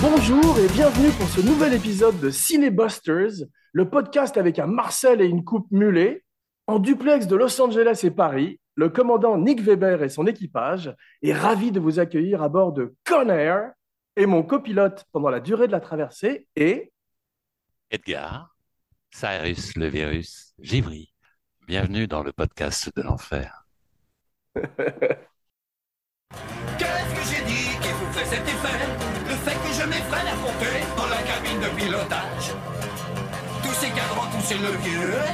Bonjour et bienvenue pour ce nouvel épisode de Cinebusters, le podcast avec un Marcel et une coupe mulet. En duplex de Los Angeles et Paris, le commandant Nick Weber et son équipage est ravi de vous accueillir à bord de Conair et mon copilote pendant la durée de la traversée est Edgar, Cyrus le virus, Givry. Bienvenue dans le podcast de l'enfer. Que cet effet Le fait que je m'effraie à monter dans la cabine de pilotage. Tous ces cadrans, tous ces leviers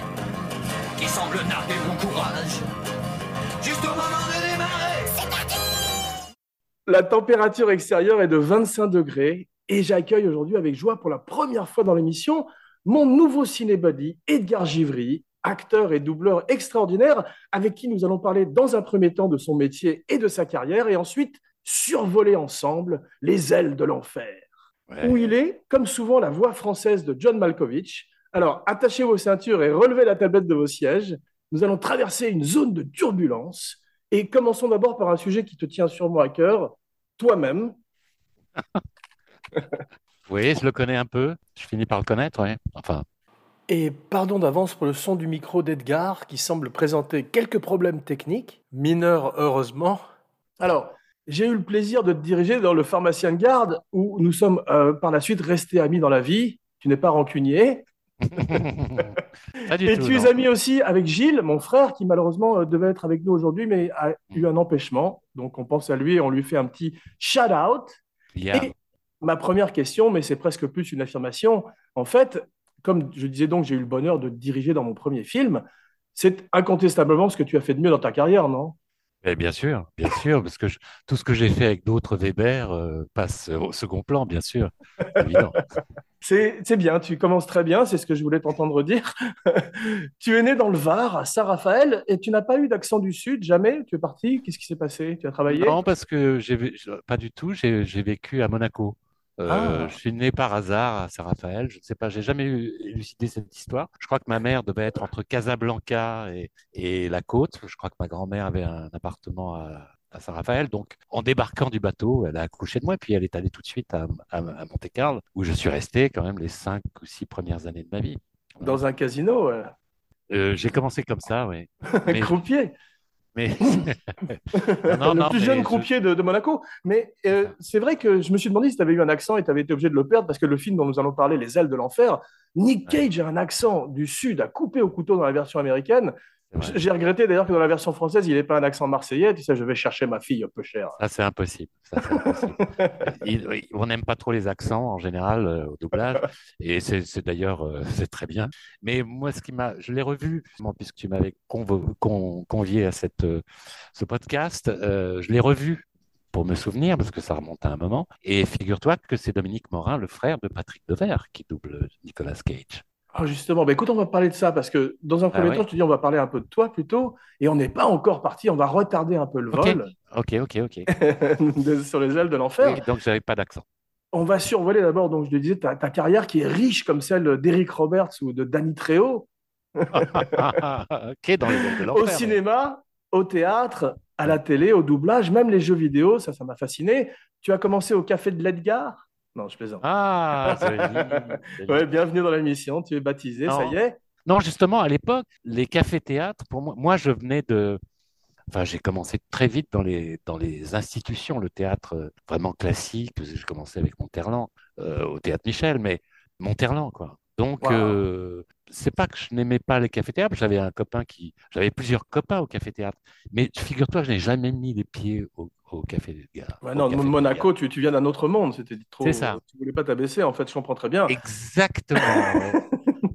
qui semblent narguer mon courage. Juste au moment de démarrer. La température extérieure est de 25 degrés et j'accueille aujourd'hui avec joie pour la première fois dans l'émission mon nouveau cinébuddy, Edgar Givry, acteur et doubleur extraordinaire, avec qui nous allons parler dans un premier temps de son métier et de sa carrière, et ensuite survoler ensemble les ailes de l'enfer, Ouais. où il est, comme souvent, la voix française de John Malkovich. Alors, attachez vos ceintures et relevez la tablette de vos sièges. Nous allons traverser une zone de turbulence, et commençons d'abord par un sujet qui te tient sûrement à cœur, toi-même. Oui, je le connais un peu. Je finis par le connaître, oui. Enfin, Et pardon d'avance pour le son du micro d'Edgar qui semble présenter quelques problèmes techniques, mineurs heureusement. Alors, j'ai eu le plaisir de te diriger dans le pharmacien de garde où nous sommes euh, par la suite restés amis dans la vie. Tu n'es pas rancunier. pas Et tout. tu es ami aussi avec Gilles, mon frère, qui malheureusement euh, devait être avec nous aujourd'hui, mais a eu un empêchement. Donc on pense à lui et on lui fait un petit shout-out. Et ma première question, mais c'est presque plus une affirmation, en fait, comme je disais donc, j'ai eu le bonheur de te diriger dans mon premier film, c'est incontestablement ce que tu as fait de mieux dans ta carrière, non? Eh bien sûr, bien sûr, parce que je- tout ce que j'ai fait avec d'autres Weber euh, passe au second plan, bien sûr. C'est bien, tu commences très bien, c'est ce que je voulais t'entendre dire. tu es né dans le Var, à Saint-Raphaël, et tu n'as pas eu d'accent du Sud, jamais? Tu es parti? Qu'est-ce qui s'est passé? Tu as travaillé? Non, parce que j'ai pas du tout. J'ai vécu à Monaco. Euh, Ah. Je suis né par hasard à Saint-Raphaël. Je ne sais pas, j'ai jamais eu- élucidé cette histoire. Je crois que ma mère devait être entre Casablanca et, et la côte. Je crois que ma grand-mère avait un appartement à, à Saint-Raphaël. Donc, en débarquant du bateau, elle a accouché de moi, puis elle est allée tout de suite à, à, à Monte-Carlo, où je suis resté quand même les cinq ou six premières années de ma vie. Dans un casino, euh, Euh, j'ai commencé comme ça, oui. Mais, croupier. Mais... le non, plus mais jeune je- croupier de, de Monaco. Mais euh, c'est vrai que je me suis demandé si tu avais eu un accent et tu avais été obligé de le perdre parce que le film dont nous allons parler, Les ailes de l'enfer, Nick Ouais. Cage a un accent du Sud à couper au couteau dans la version américaine. J'ai regretté d'ailleurs que dans la version française, il n'ait pas un accent marseillais. Tu sais, je vais chercher ma fille un peu chère. Ça, c'est impossible. Ça, c'est impossible. Il- il- on n'aime pas trop les accents en général euh, au doublage, et c'est d'ailleurs euh, c'est très bien. Mais moi, ce qui m'a, je l'ai revu justement, puisque tu m'avais convo- con- convié à cette euh, ce podcast, euh, je l'ai revu pour me souvenir parce que ça remonte à un moment. Et figure-toi que c'est Dominique Morin, le frère de Patrick Devers, qui double Nicolas Cage. Ah, justement, bah, écoute, on va parler de ça parce que dans un premier ouais. temps, je te dis, on va parler un peu de toi plutôt. Et on n'est pas encore parti, on va retarder un peu le vol Ok, ok, ok. de- sur les ailes de l'enfer. Oui, donc j'avais pas d'accent. On va survoler d'abord, donc je te disais, ta, ta carrière qui est riche comme celle d'Eric Roberts ou de Danny Trejo. ok, dans les ailes de l'enfer. au mais- cinéma, au théâtre, à la télé, au doublage, même les jeux vidéo, ça, ça m'a fasciné. Tu as commencé au Café de l'Edgar? Non, je plaisante. Ah. Ouais, bienvenue dans l'émission, tu es baptisé, ça y est. Non, justement, à l'époque, les cafés-théâtres, pour moi, moi, je venais de. Enfin, j'ai commencé très vite dans les, dans les institutions, le théâtre euh, vraiment classique. J'ai commencé avec Monterland, euh, au théâtre Michel, mais Monterland, quoi. Donc, Wow. euh, c'est pas que je n'aimais pas les cafés-théâtres. J'avais un copain qui. J'avais plusieurs copains au café-théâtre. Mais figure-toi, je n'ai jamais mis les pieds au, au café des gars. Ouais, non, café Monaco, tu, tu viens d'un autre monde, c'était trop. C'est ça. Tu voulais pas t'abaisser, en fait, je comprends très bien. Exactement.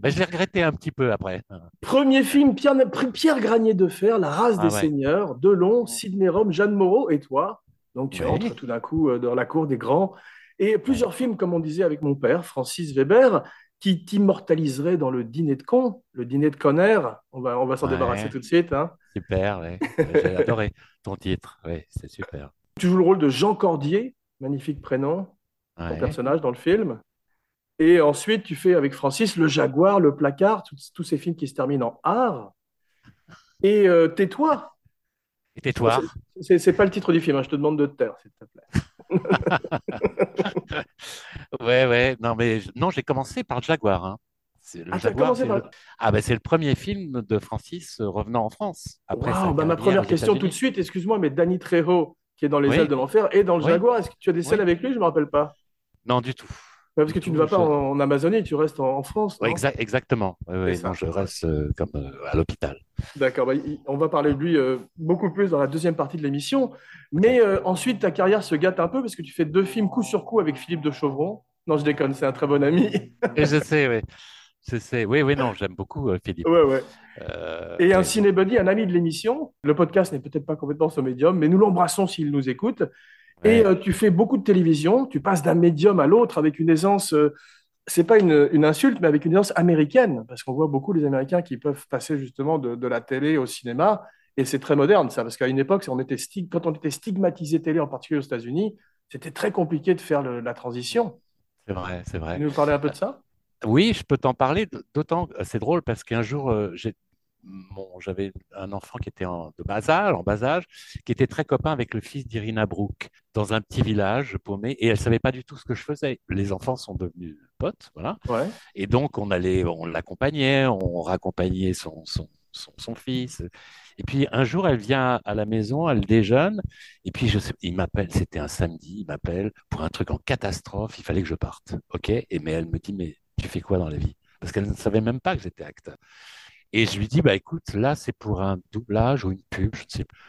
Ben, je l'ai regretté un petit peu après. Premier film, Pierre, Pierre Granier de Fer, La race Ah des ouais. seigneurs, Delon, Sidney Rome, Jeanne Moreau et toi. Donc tu Ouais. entres tout d'un coup euh, dans la cour des grands. Et plusieurs films, comme on disait avec mon père, Francis Weber, qui t'immortaliserait dans le dîner de con, le dîner de Conner. On va, on va s'en Ouais. débarrasser tout de suite. hein. Super, ouais. J'ai adoré ton titre. Ouais, c'est super. Tu joues le rôle de Jean Cordier, magnifique prénom, ton personnage dans le film. Et ensuite, tu fais avec Francis Le Jaguar, Le Placard, tous, tous ces films qui se terminent en art. Et euh, Tais-toi, Et tais-toi. C'est c'est pas le titre du film, hein, je te demande de te taire, s'il te plaît. Ouais, ouais. Non, mais non, j'ai commencé par Jaguar. hein. C'est- Le Ah, Jaguar, par- le... Ah, ben, c'est le premier film de Francis euh, revenant en France. Après bah, ma première question tout de suite, excuse-moi, mais Danny Trejo, qui est dans Les Oui. ailes de l'enfer, et dans le Oui. Jaguar, est-ce que tu as des scènes Oui. avec lui? Je me rappelle pas. Non, du tout. Parce que tu ne vas pas je- en, Amazonie, tu restes en, en France, Ouais, non exa- exactement. Non, je reste euh, comme euh, à l'hôpital. D'accord, bah, on va parler de lui euh, beaucoup plus dans la deuxième partie de l'émission. Mais ensuite, ta carrière se gâte un peu parce que tu fais deux films coup sur coup avec Philippe de Chauvron. Non, je déconne, c'est un très bon ami. Et je sais, oui. Je sais. Oui, oui, non, j'aime beaucoup Philippe. ouais, ouais. Et un cinébuddy, un ami de l'émission. Le podcast n'est peut-être pas complètement son médium, mais nous l'embrassons s'il nous écoute. Ouais. Et euh, tu fais beaucoup de télévision, tu passes d'un médium à l'autre avec une aisance, euh, c'est pas une, une insulte, mais avec une aisance américaine, parce qu'on voit beaucoup les Américains qui peuvent passer justement de, de la télé au cinéma, et c'est très moderne ça, parce qu'à une époque, on était stig- quand on était stigmatisé télé, en particulier aux États-Unis, c'était très compliqué de faire le- la transition. C'est vrai, c'est vrai. Tu nous parler un peu de ça? Oui, je peux t'en parler, d'autant que c'est drôle parce qu'un jour, euh, j'ai, mon- j'avais un enfant qui était en, de bas âge, en bas âge, qui était très copain avec le fils d'Irina Brooke dans un petit village paumé et elle savait pas du tout ce que je faisais. Les enfants sont devenus potes, voilà. Ouais. Et donc, on allait, on l'accompagnait, on raccompagnait son, son, son, son fils. Et puis, un jour, elle vient à la maison, elle déjeune, et puis, je sais, il m'appelle, c'était un samedi, il m'appelle pour un truc en catastrophe, il fallait que je parte. OK? Et mais elle me dit, mais tu fais quoi dans la vie? Parce qu'elle ne savait même pas que j'étais acteur. Et je lui dis, bah écoute, là, c'est pour un doublage ou une pub, je ne sais plus.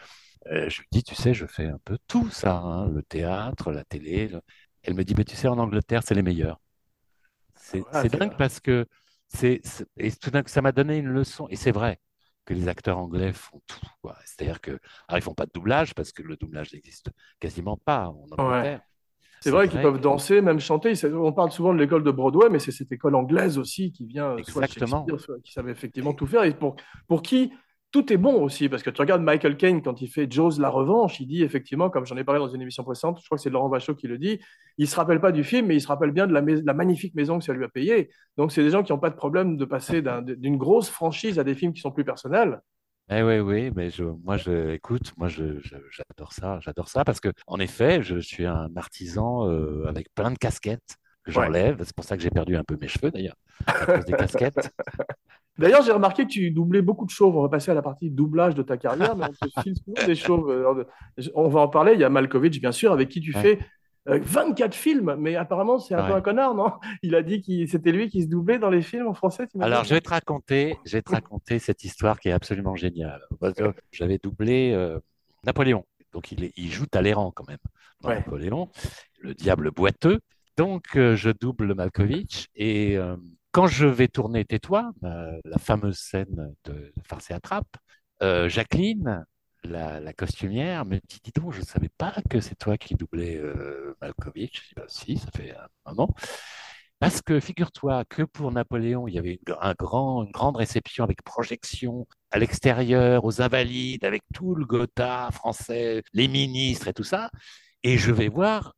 Euh, je lui dis, tu sais, je fais un peu tout ça, hein, le théâtre, la télé. le- Elle me dit, mais tu sais, en Angleterre, c'est les meilleurs. C'est Ah, dingue vrai. parce que c'est, et tout d'un coup, ça m'a donné une leçon. Et c'est vrai que les acteurs anglais font tout. C'est-à-dire que, alors ils font pas de doublage parce que le doublage n'existe quasiment pas en Angleterre. C'est vrai qu'ils peuvent danser, même chanter. On parle souvent de l'école de Broadway, mais c'est cette école anglaise aussi qui vient euh, soit Exactement. Shakespeare, soit qui savait effectivement tout faire. Et pour, pour qui tout est bon aussi, parce que tu regardes Michael Caine quand il fait Jaws la revanche, il dit effectivement, comme j'en ai parlé dans une émission précédente, je crois que c'est Laurent Vachon qui le dit, il se rappelle pas du film, mais il se rappelle bien de la, mais- la magnifique maison que ça lui a payée. Donc c'est des gens qui n'ont pas de problème de passer d'un- d'une grosse franchise à des films qui sont plus personnels. Eh oui, oui, mais je, moi, je, écoute, moi, je, je- j'adore ça, j'adore ça parce que, en effet, je suis un artisan euh, avec plein de casquettes que Ouais. j'enlève. C'est pour ça que j'ai perdu un peu mes cheveux, d'ailleurs, à cause des casquettes. D'ailleurs, j'ai remarqué que tu doublais beaucoup de chauves. On va passer à la partie doublage de ta carrière, mais on te file souvent des chauves. Alors, de- On va en parler. Il y a Malkovich, bien sûr, avec qui tu Ouais. fais euh, 24 films. Mais apparemment, c'est un peu un connard, non? Il a dit que c'était lui qui se doublait dans les films en français. Alors, je vais te raconter, je vais te raconter cette histoire qui est absolument géniale. J'avais doublé euh, Napoléon. Donc, il, est- il joue Talleyrand quand même dans Ouais. Napoléon, le diable boiteux. Donc, euh, je double Malkovich. Et euh, quand je vais tourner Tais-toi, la fameuse scène de Farce et Attrape, euh, Jacqueline, la, la costumière, me dit Dis donc, je ne savais pas que c'est toi qui doublais euh, Malkovich. Je dis Bah, Si, ça fait un moment. Parce que figure-toi que pour Napoléon, il y avait une, un grand, une grande réception avec projection à l'extérieur, aux Invalides, avec tout le Gotha français, les ministres et tout ça. Et je vais voir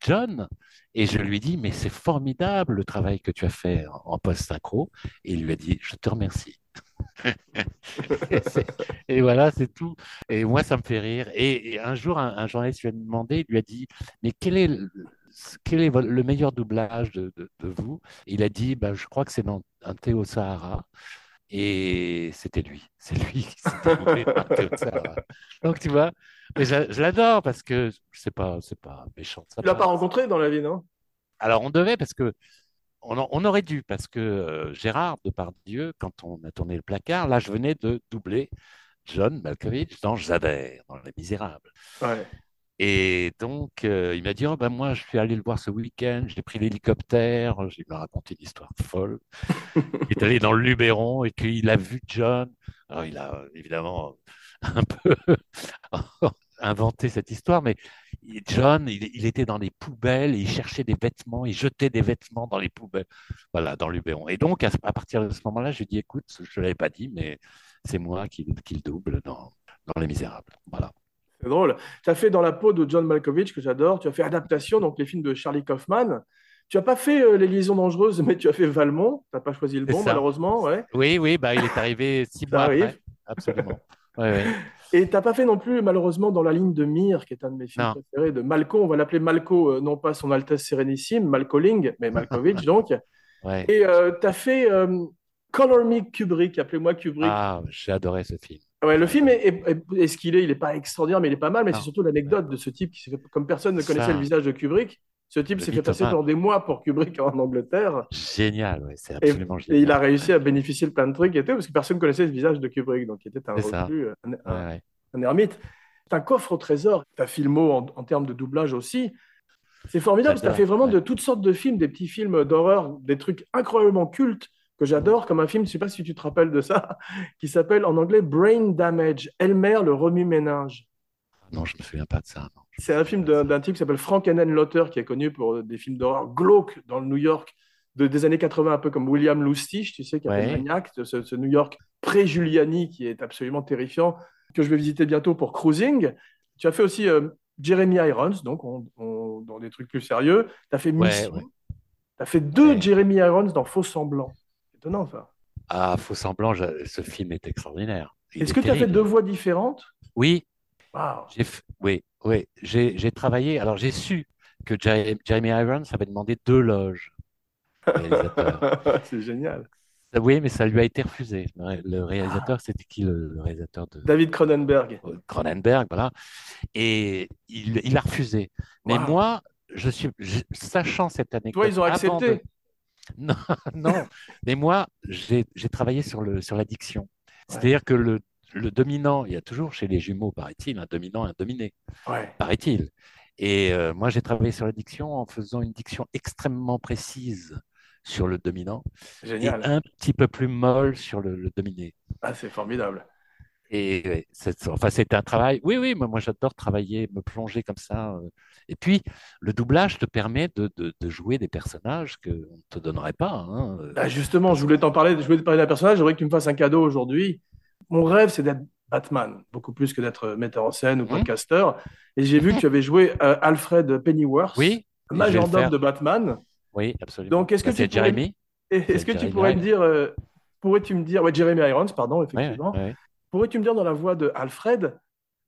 John et je lui dis, mais c'est formidable le travail que tu as fait en, en post-synchro. Et il lui a dit, je te remercie. et, voilà, c'est tout. Et moi, ça me fait rire. Et, et un jour, un, un journaliste lui a demandé, il lui a dit, mais quel est le, quel est vo- le meilleur doublage de, de- de vous? Il a dit, bah, je crois que c'est dans un Théo Sahara. Et c'était lui. C'est lui qui Théo Sahara. Donc, tu vois, mais je, je l'adore parce que c'est pas, c'est pas méchant Tu l'as pas rencontré dans la vie, non? Alors, on devait, parce que on, en- on aurait dû, parce que euh, Gérard Depardieu, quand on a tourné le placard, là, je venais de doubler John Malkovich dans Javert, dans Les Misérables. Ouais. Et donc, euh, il m'a dit, oh, ben, moi, je suis allé le voir ce week-end, j'ai pris l'hélicoptère, il m'a raconté une histoire folle. Il est allé dans le Luberon et qu'il a vu John. Alors, il a évidemment un peu inventé cette histoire, mais il- John, il, il était dans les poubelles, et il cherchait des vêtements, il jetait des vêtements dans les poubelles, voilà, dans le Luberon. Et donc, à, à partir de ce moment-là, je lui dit, écoute, je ne l'avais pas dit, mais c'est moi qui, qui le double dans, dans Les Misérables. Voilà. C'est drôle. Tu as fait dans la peau de John Malkovich, que j'adore. Tu as fait adaptation, donc les films de Charlie Kaufman. Tu as pas fait euh, Les Liaisons Dangereuses, mais tu as fait Valmont. Tu n'as pas choisi le bon, malheureusement. Ouais. Oui, oui, bah, il est arrivé six mois arrive. après. Absolument. Ouais, ouais. Et t'as pas fait non plus, malheureusement, dans la ligne de Mire, qui est un de mes films Non. préférés, de Malco. On va l'appeler Malco, euh, non pas son Altesse Sérénissime, Malcoling, mais Malkovich donc. Ouais. Et euh, t'as fait euh, Color Me Kubrick, appelez-moi Kubrick. Ah, j'ai adoré ce film. Ouais, le film est, est- est- est ce qu'il est, il est pas extraordinaire, mais il est pas mal. Mais c'est surtout l'anecdote de ce type qui s'est fait, comme personne ne connaissait Ça. le visage de Kubrick, ce type s'est fait passer pendant des mois pour Kubrick en Angleterre. Génial, ouais, c'est Et, absolument et génial. il a réussi à bénéficier de plein de trucs et tout, parce que personne ne connaissait le visage de Kubrick, donc il était un reclus, un, un- Ouais, ouais. un ermite. C'est un coffre au trésor. Tu filmo en, en termes de doublage aussi. C'est formidable, parce que tu as fait vraiment de toutes sortes de films, des petits films d'horreur, des trucs incroyablement cultes que j'adore, comme un film, je ne sais pas si tu te rappelles de ça, qui s'appelle en anglais Brain Damage, Elmer le remue-ménage. Non, je me souviens pas de ça. non. C'est un film d'un type qui s'appelle Frank Lotter, qui est connu pour des films d'horreur glauques dans le New York de, des années 80, un peu comme William Lustig, tu sais, qui a fait Ouais. Maniac, de ce, ce New York pré-Giuliani qui est absolument terrifiant, que je vais visiter bientôt pour Cruising. Tu as fait aussi euh, Jeremy Irons, donc on- on- dans des trucs plus sérieux. Tu as fait Ouais, Mission. ouais. Tu as fait deux. Jeremy Irons dans Faux Semblant. C'est étonnant, ça. Ah, faux semblant, je- ce film est extraordinaire. Est-ce est que tu as fait deux voix différentes? Oui, f- oui, oui, j'ai j'ai travaillé. Alors j'ai su que Jer- Jeremy Irons avait demandé deux loges. C'est génial. Oui, mais ça lui a été refusé. Le ré- Le réalisateur, c'était qui le, le réalisateur de David Cronenberg. Cronenberg, voilà. Et il, il a refusé. Mais Wow. moi, je suis, je- sachant cette anecdote. Toi, ils ont accepté. de- Non, non. Mais moi, j'ai j'ai travaillé sur le sur l'addiction. C'est-à-dire que le, le dominant, il y a toujours chez les jumeaux, paraît-il, un dominant et un dominé, Ouais. paraît-il. Et euh, moi, j'ai travaillé sur l'addiction en faisant une diction extrêmement précise sur le dominant et Génial. un petit peu plus molle sur le, le dominé. Ah, c'est formidable. Et c'est- enfin, c'était un travail. Oui, oui, moi, moi j'adore travailler, me plonger comme ça. euh. Et puis, le doublage te permet de, de- de jouer des personnages qu'on ne te donnerait pas. hein. Bah, justement, je voulais t'en parler, je voulais te parler d'un personnage, j'aimerais que tu me fasses un cadeau aujourd'hui. Mon rêve, c'est d'être Batman, beaucoup plus que d'être metteur en scène ou Mhm. podcasteur. Et j'ai vu que tu avais joué euh, Alfred Pennyworth, Oui, majordome de Batman. oui, absolument. Donc, est-ce que tu c'est pourrais- Est-ce que tu pourrais me dire, euh, pourrais-tu me dire, ouais, Jeremy Irons, pardon, effectivement, pourrais-tu me dire dans la voix de Alfred,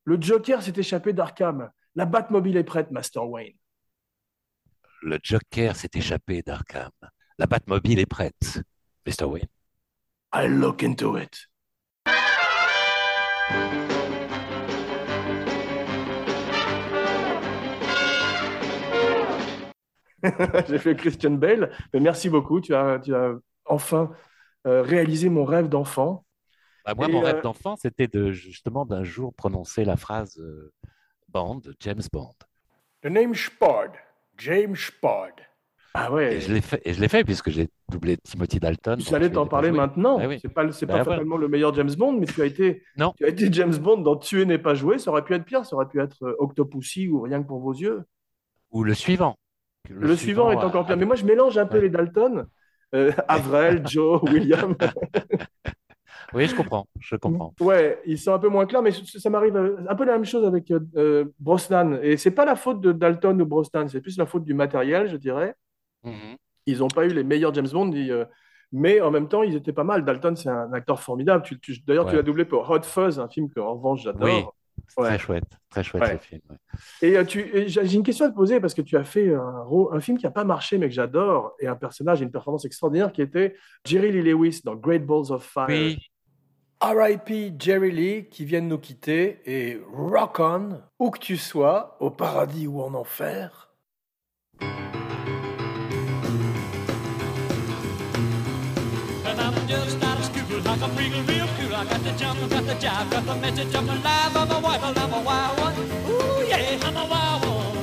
le Joker s'est échappé d'Arkham, la Batmobile est prête, Master Wayne. Le Joker s'est échappé d'Arkham. La Batmobile est prête, Mr. Wayne. I look into it. J'ai fait Christian Bale, mais merci beaucoup. Tu as, tu as enfin euh, réalisé mon rêve d'enfant. Bah, moi, Et, mon euh, rêve d'enfant, c'était de justement d'un jour prononcer la phrase euh, Bond, James Bond. The name Spard, James Spard. Ah ouais, Et je l'ai fait, et je l'ai fait puisque j'ai doublé Timothy Dalton. j'allais t'en parler joué. maintenant. Ah oui. C'est pas, c'est Bah pas voilà. fatalement le meilleur James Bond, mais tu as été, Non. tu as été James Bond dans Tuer n'est pas joué. Ça aurait pu être pire, ça aurait pu être euh, Octopussy ou Rien que pour vos yeux. Ou le suivant. Le, suivant, est euh, encore pire. avec- Mais moi, je mélange un peu Ouais. les Dalton. Euh, Avril, Joe, William. Oui, je comprends, je comprends. Ouais, ils sont un peu moins clairs, mais ça, m'arrive euh, un peu la même chose avec euh, euh, Brosnan. Et c'est pas la faute de Dalton ou Brosnan, c'est plus la faute du matériel, je dirais. Mhm. Ils n'ont pas eu les meilleurs James Bond, ils, euh, mais en même temps, ils étaient pas mal. Dalton, c'est un acteur formidable. Tu, tu- D'ailleurs, tu Ouais. l'as doublé pour Hot Fuzz, un film que, en revanche, j'adore. Oui. Ouais. Très chouette, très chouette Ouais. ce film. ouais. Et euh, tu, et j'ai une question à te poser parce que tu as fait un, film qui n'a pas marché mais que j'adore et un personnage et une performance extraordinaire qui était Jerry Lee Lewis dans Great Balls of Fire. Oui, R.I.P. Jerry Lee qui vient de nous quitter et rock on, où que tu sois, au paradis ou en enfer. Just out of school, like a freak, real cool. I got the jump, got the jive, got the message, I'm alive, I'm a wife, I'm a wild one. Ooh, yeah, I'm a wild one.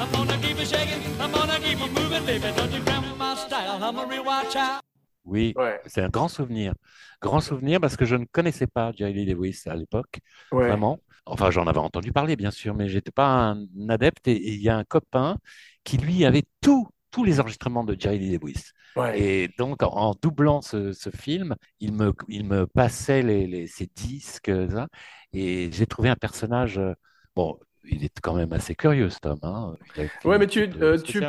I'm gonna keep it shaking, I'm gonna keep it moving, baby. Don't you grab my style, I'm a real wild child. oui, Ouais, c'est un grand souvenir. Grand souvenir parce que je ne connaissais pas Jerry Lee Lewis à l'époque, ouais. vraiment. Enfin, j'en avais entendu parler, bien sûr, mais j'étais pas un adepte. Et et il y a un copain qui, lui, avait tout, tous les enregistrements de Jerry Lee Lewis. Ouais. Et donc, en, en doublant ce, ce film, il me, il me passait les, les- ses disques, ça, et j'ai trouvé un personnage. euh, Bon, il est quand même assez curieux, cet homme. Hein. Ouais, mais tu- euh, tu-.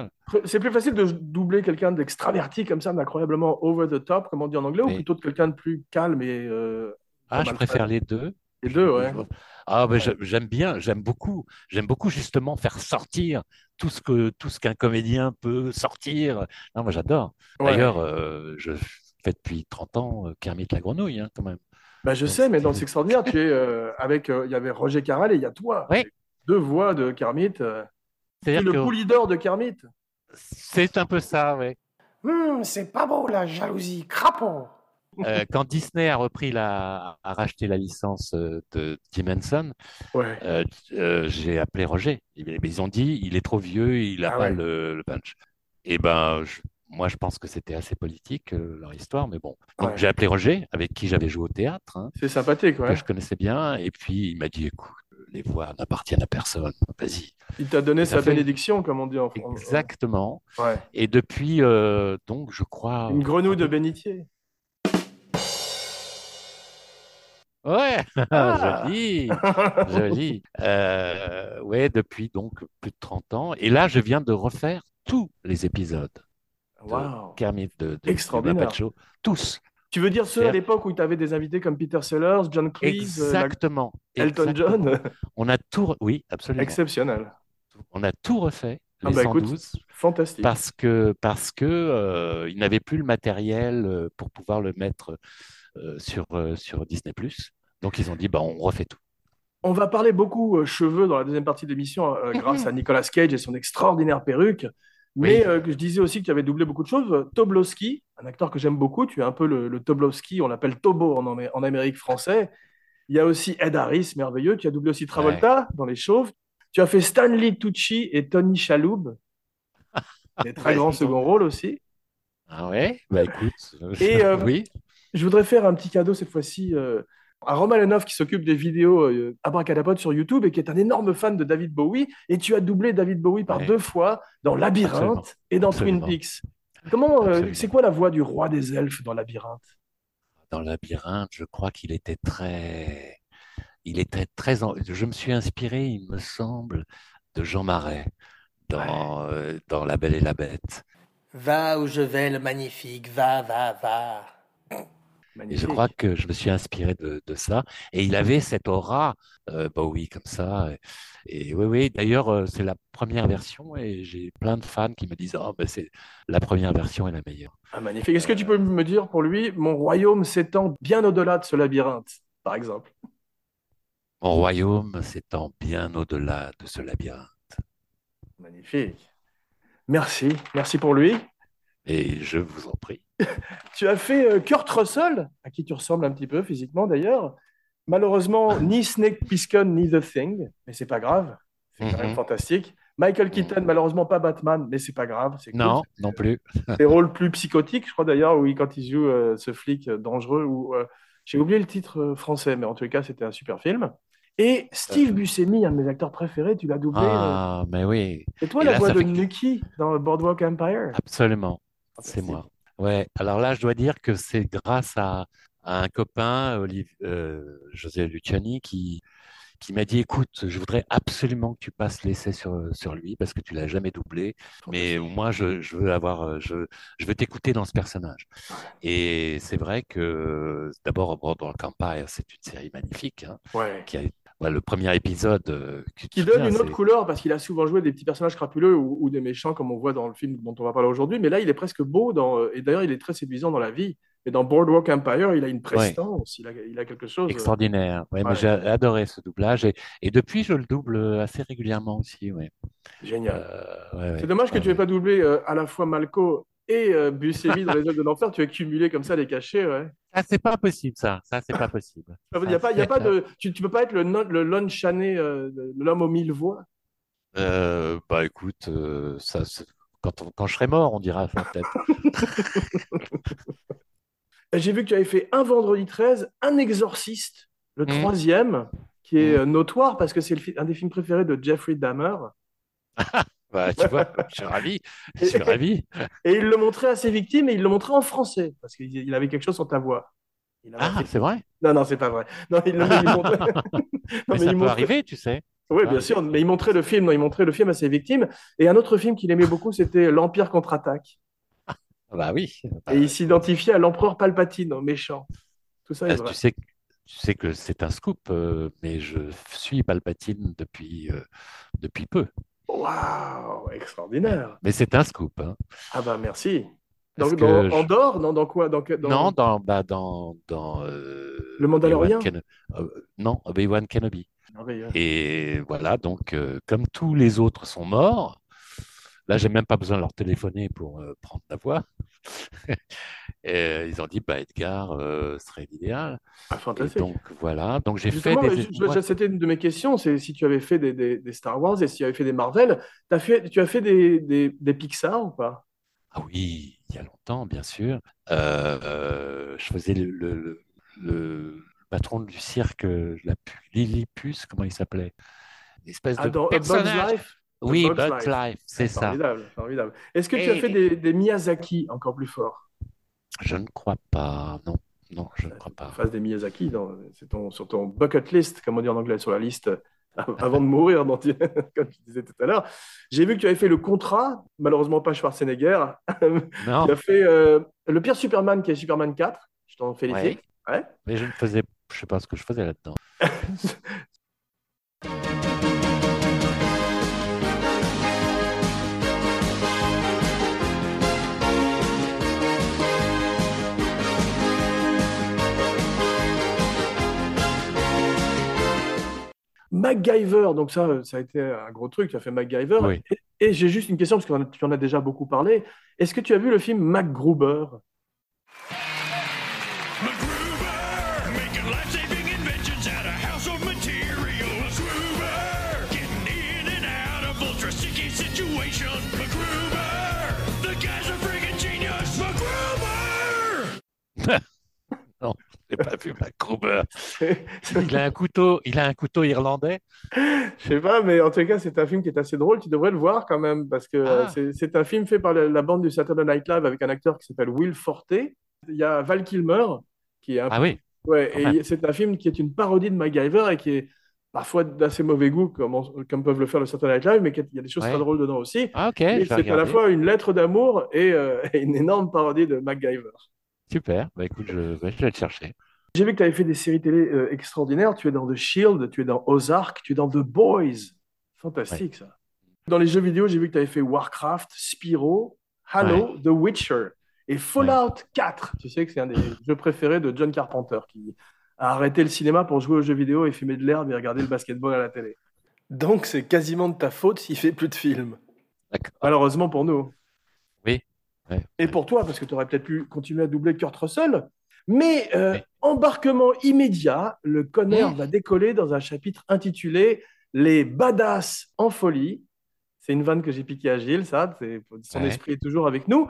C'est plus facile de doubler quelqu'un d'extraverti comme ça, d'incroyablement over the top, comme on dit en anglais, ou plutôt de quelqu'un de plus calme et, euh, Ah, je préfère les deux. Les deux, ouais. Ah, ben, j'ai- j'aime bien, j'aime beaucoup, j'aime beaucoup justement faire sortir tout ce que tout ce qu'un comédien peut sortir. Non, moi j'adore. Ouais. D'ailleurs, euh, je fais depuis 30 ans euh, Kermit la grenouille, hein, quand même. Bah, je Donc, sais, mais dans C'est extraordinaire, tu es euh, avec. euh, Il y avait Roger Carrel et il y a toi. Oui. Deux voix de Kermit. euh, C'est-à-dire le que leader de Kermit. c'est un peu ça, ouais. Hum, c'est pas beau la jalousie, crapaud. Euh, quand Disney a repris la, a racheté la licence euh, de Tim Henson, Ouais. euh, euh, j'ai appelé Roger. Ils, ils ont dit, il est trop vieux, il n'a Ah pas ouais. le, le punch. Et ben, je- moi, je pense que c'était assez politique leur histoire, mais bon. Donc Ouais. j'ai appelé Roger, avec qui j'avais joué au théâtre, hein, C'est sympathique, ouais. que je connaissais bien, et puis il m'a dit, écoute, les voix n'appartiennent à personne. Vas-y. Il t'a donné sa fait- bénédiction, comme on dit en France. Exactement. Et depuis, donc, je crois. Une grenouille de bénitier. Ouais, Ah. joli, joli. Euh, ouais, depuis donc plus de 30 ans. Et là, je viens de refaire tous les épisodes de. Kermit de, de, Extraordinaire. Show. Tous. Tu veux dire ceux à l'époque où tu avais des invités comme Peter Sellers, John Cleese, euh, la- Exactement. Elton exactement. John On a tout, oui, absolument. Exceptionnel. On a tout refait, Ah les bah écoute, 112, Fantastique. parce que parce que euh, ils n'avaient plus le matériel pour pouvoir le mettre euh, sur euh, sur Disney+. Donc ils ont dit, bah on refait tout. On va parler beaucoup euh, cheveux dans la deuxième partie de l'émission euh, grâce à Nicolas Cage et son extraordinaire perruque. Mais Oui. euh, je disais aussi que tu avais doublé beaucoup de choses. Toblowski, un acteur que j'aime beaucoup, tu es un peu le, le Toblowski, on l'appelle Tobo en, Amé- en Amérique français. Il y a aussi Ed Harris, merveilleux. Tu as doublé aussi Travolta dans Les Chauves. Tu as fait Stanley Tucci et Tony Chaloub, des très Ouais, grands dis donc. second rôles aussi. Ah ouais, bah écoute, Et, euh, oui. Je voudrais faire un petit cadeau cette fois-ci euh, à Romain Lenoff qui s'occupe des vidéos euh, abracadapod sur YouTube et qui est un énorme fan de David Bowie. Et tu as doublé David Bowie par Ouais. deux fois dans Labyrinthe Absolument. et dans Absolument. Twin Peaks. Comment, euh, c'est quoi la voix du roi des elfes dans Labyrinthe? Dans labyrinthe, je crois qu'il était très, il était très, en- je me suis inspiré, il me semble, de Jean Marais dans, euh, dans La Belle et la Bête. Va où je vais, le magnifique, va, va, va. Et je crois que je me suis inspiré de, de ça. Et il avait cette aura, euh, Bowie, comme ça. Et, et oui, oui, d'ailleurs, euh, c'est la première version et j'ai plein de fans qui me disent, oh, ben c'est la première version est la meilleure. Ah, magnifique. Est-ce que tu peux me dire pour lui, mon royaume s'étend bien au-delà de ce labyrinthe, par exemple? Mon royaume s'étend bien au-delà de ce labyrinthe. Magnifique. Merci, merci pour lui. Et je vous en prie. Tu as fait euh, Kurt Russell, à qui tu ressembles un petit peu physiquement d'ailleurs. Malheureusement, ni Snake Plissken ni The Thing, mais c'est pas grave. C'est quand même Mhm. fantastique. Michael Keaton, malheureusement pas Batman, mais c'est pas grave. Cool. Non, non plus. Des rôles plus psychotiques, je crois d'ailleurs, oui, quand il joue euh, ce flic euh, dangereux. Ou euh, j'ai oublié le titre français, mais en tout cas, c'était un super film. Et Steve Buscemi, un de mes acteurs préférés, tu l'as doublé. Ah, mais oui, C'est toi et la là, voix de fait Nucky dans Boardwalk Empire? absolument. C'est moi. Ouais. Alors là, je dois dire que c'est grâce à, à un copain, euh, José Luciani, qui, qui m'a dit, écoute, je voudrais absolument que tu passes l'essai sur, sur lui parce que tu l'as jamais doublé. Mais moi, je, je veux avoir, euh, je, je veux t'écouter dans ce personnage. Et c'est vrai que d'abord, Boardwalk Empire, c'est une série magnifique, hein, Ouais. qui a, ouais, le premier épisode euh, Qui te donne une autre couleur parce qu'il a souvent joué des petits personnages crapuleux ou, ou des méchants comme on voit dans le film dont on va parler aujourd'hui. Mais là, il est presque beau dans, euh, et d'ailleurs, il est très séduisant dans la vie. Et dans Boardwalk Empire, il a une prestance, il, a, il a quelque chose. euh, Extraordinaire. Ouais, Ouais. j'ai adoré ce doublage et, et depuis, je le double assez régulièrement aussi. Ouais. Génial. Euh, ouais, ouais. C'est dommage que Ouais, tu n'aies ouais. pas doublé euh, à la fois Malco et euh, Buscemi dans Les œuvres de l'enfer. Tu as cumulé comme ça les cachets. Ouais. Ça, c'est pas possible, ça. Ça, c'est pas possible. Il y a pas, il y a pas de, tu, tu peux pas être le, non- le Lon Chaney, euh, l'homme aux mille voix? Euh, bah, écoute, euh, ça, quand, on- quand je serai mort, on dira ça peut-être. J'ai vu que tu avais fait un vendredi 13, un exorciste, le Mhm. troisième, qui est euh, notoire parce que c'est fi- un des films préférés de Jeffrey Dahmer. Bah, tu vois, je suis ravi. Je suis ravi. Et il le montrait à ses victimes et il le montrait en français parce qu'il il avait quelque chose sur ta voix. Il Ah, c'est vrai? Non, non, c'est pas vrai. Non, il, le- il montrait... Non, Mais ça il peut montrait- arriver, tu sais. Oui, Ah, bien sûr, mais il montrait le film, non, il montrait le film à ses victimes. Et un autre film qu'il aimait beaucoup, c'était L'Empire contre-attaque. Bah oui. Et il s'identifiait à l'empereur Palpatine, au méchant. Tout ça est Ah, vrai. tu sais, que- tu sais que c'est un scoop, euh, mais je suis Palpatine depuis, euh, depuis peu. Waouh, extraordinaire. Mais c'est un scoop. hein. Ah bah merci. Dans, dans je- Andorre Non, dans quoi dans, Non, dans, bah, dans, dans euh, Le Mandalorian euh, non, Obi-Wan Kenobi. Merveilleux. Et voilà, donc, euh, comme tous les autres sont morts, là, j'ai même pas besoin de leur téléphoner pour prendre la voix. Et, euh, ils ont dit, bah, Edgar euh, serait l'idéal. Ah, Et fantastique. donc, voilà. Donc, j'ai fait des. c'était une de mes questions, c'est si tu avais fait des, des- des Star Wars et si tu avais fait des Marvel, t'as fait, tu as fait des, Pixar ou pas? Ah oui, il y a longtemps, bien sûr. Euh, euh, je faisais le, le, le- le patron du cirque, la pu- Lilliput, comment il s'appelait? Espèce Ah, de dans A Bug's personnage. Life? Oui, Bug's Life. C'est ça. Formidable, formidable. Est-ce que tu as fait des, des Miyazaki encore plus forts? Je ne crois pas. Non, non, je ne crois pas. Phase des Miyazaki, c'est ton, sur ton bucket list, comme on dit en anglais, sur la liste av- avant de mourir, comme tu disais tout à l'heure. J'ai vu que tu avais fait le contrat, malheureusement pas Schwarzenegger. Non, tu as fait euh, le pire Superman qui est Superman 4. Je t'en félicite. Ouais. mais je ne faisais, je sais pas ce que je faisais là-dedans. MacGyver, donc ça, ça a été un gros truc, tu as fait MacGyver. Oui. Et, et j'ai juste une question, parce que tu en as déjà beaucoup parlé. Est-ce que tu as vu le film MacGruber? j'ai pas vu MacGruber. Il a un couteau, il a un couteau irlandais. Je sais pas, mais en tout cas, c'est un film qui est assez drôle. Tu devrais le voir quand même, parce que euh, Ah. c'est c'est un film fait par la, la bande du Saturday Night Live avec un acteur qui s'appelle Will Forte. Il y a Val Kilmer, qui est un Ah oui, Ouais, Quand et c'est un film qui est une parodie de MacGyver et qui est parfois d'assez mauvais goût, comme, on- comme peuvent le faire le Saturday Night Live, mais il y a des choses Ouais. très drôles dedans aussi. ah ok, Et je vais c'est à la fois une lettre d'amour et, euh, et une énorme parodie de MacGyver. Super. Bah écoute, je, je vais le chercher. J'ai vu que tu avais fait des séries télé euh, extraordinaires. Tu es dans The Shield, tu es dans Ozark, tu es dans The Boys. Fantastique ça. Dans les jeux vidéo, j'ai vu que tu avais fait Warcraft, Spyro, Halo, The Witcher et Fallout 4. Tu sais que c'est un des jeux préférés de John Carpenter qui a arrêté le cinéma pour jouer aux jeux vidéo et fumer de l'herbe et regarder le basketball à la télé. Donc c'est quasiment de ta faute s'il fait plus de films. D'accord. Malheureusement pour nous. Oui. Ouais, Et pour toi, parce que tu aurais peut-être pu continuer à doubler Kurt Russell. Mais euh, Oui. embarquement immédiat, le Conner Oui. va décoller dans un chapitre intitulé Les badass en folie. C'est une vanne que j'ai piquée à Gilles, ça. c'est- Son Ouais. esprit est toujours avec nous.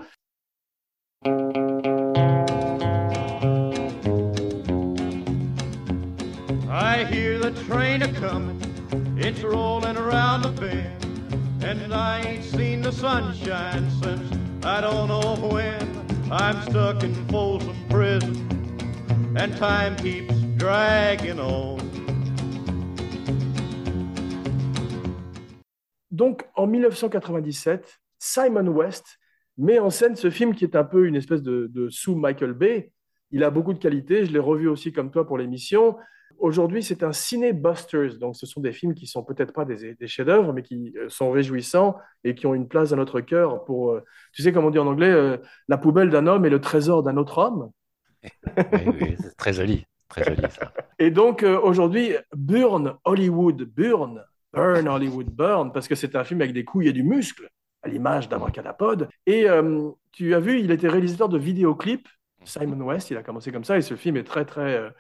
I hear the train a comin', it's rolling around the bend, and I ain't seen the sunshine since I don't know when. I'm stuck in Prison, and time keeps dragging on. Donc, en 1997, Simon West met en scène ce film qui est un peu une espèce de, de sous-Michael Bay. Il a beaucoup de qualités, je l'ai revu aussi comme toi pour l'émission. Aujourd'hui, c'est un ciné-busters, donc ce sont des films qui sont peut-être pas des, des chefs-d'œuvre, mais qui euh, sont réjouissants et qui ont une place dans notre cœur pour, euh, tu sais, comme on dit en anglais, euh, la poubelle d'un homme et le trésor d'un autre homme? Oui, oui, c'est très joli, très joli ça. Et donc euh, aujourd'hui, Burn Hollywood, Burn, Burn Hollywood, Burn, parce que c'est un film avec des couilles et du muscle, à l'image d'Abracadapod. Et euh, tu as vu, il était réalisateur de vidéoclips. Simon West, il a commencé comme ça, et ce film est très, très,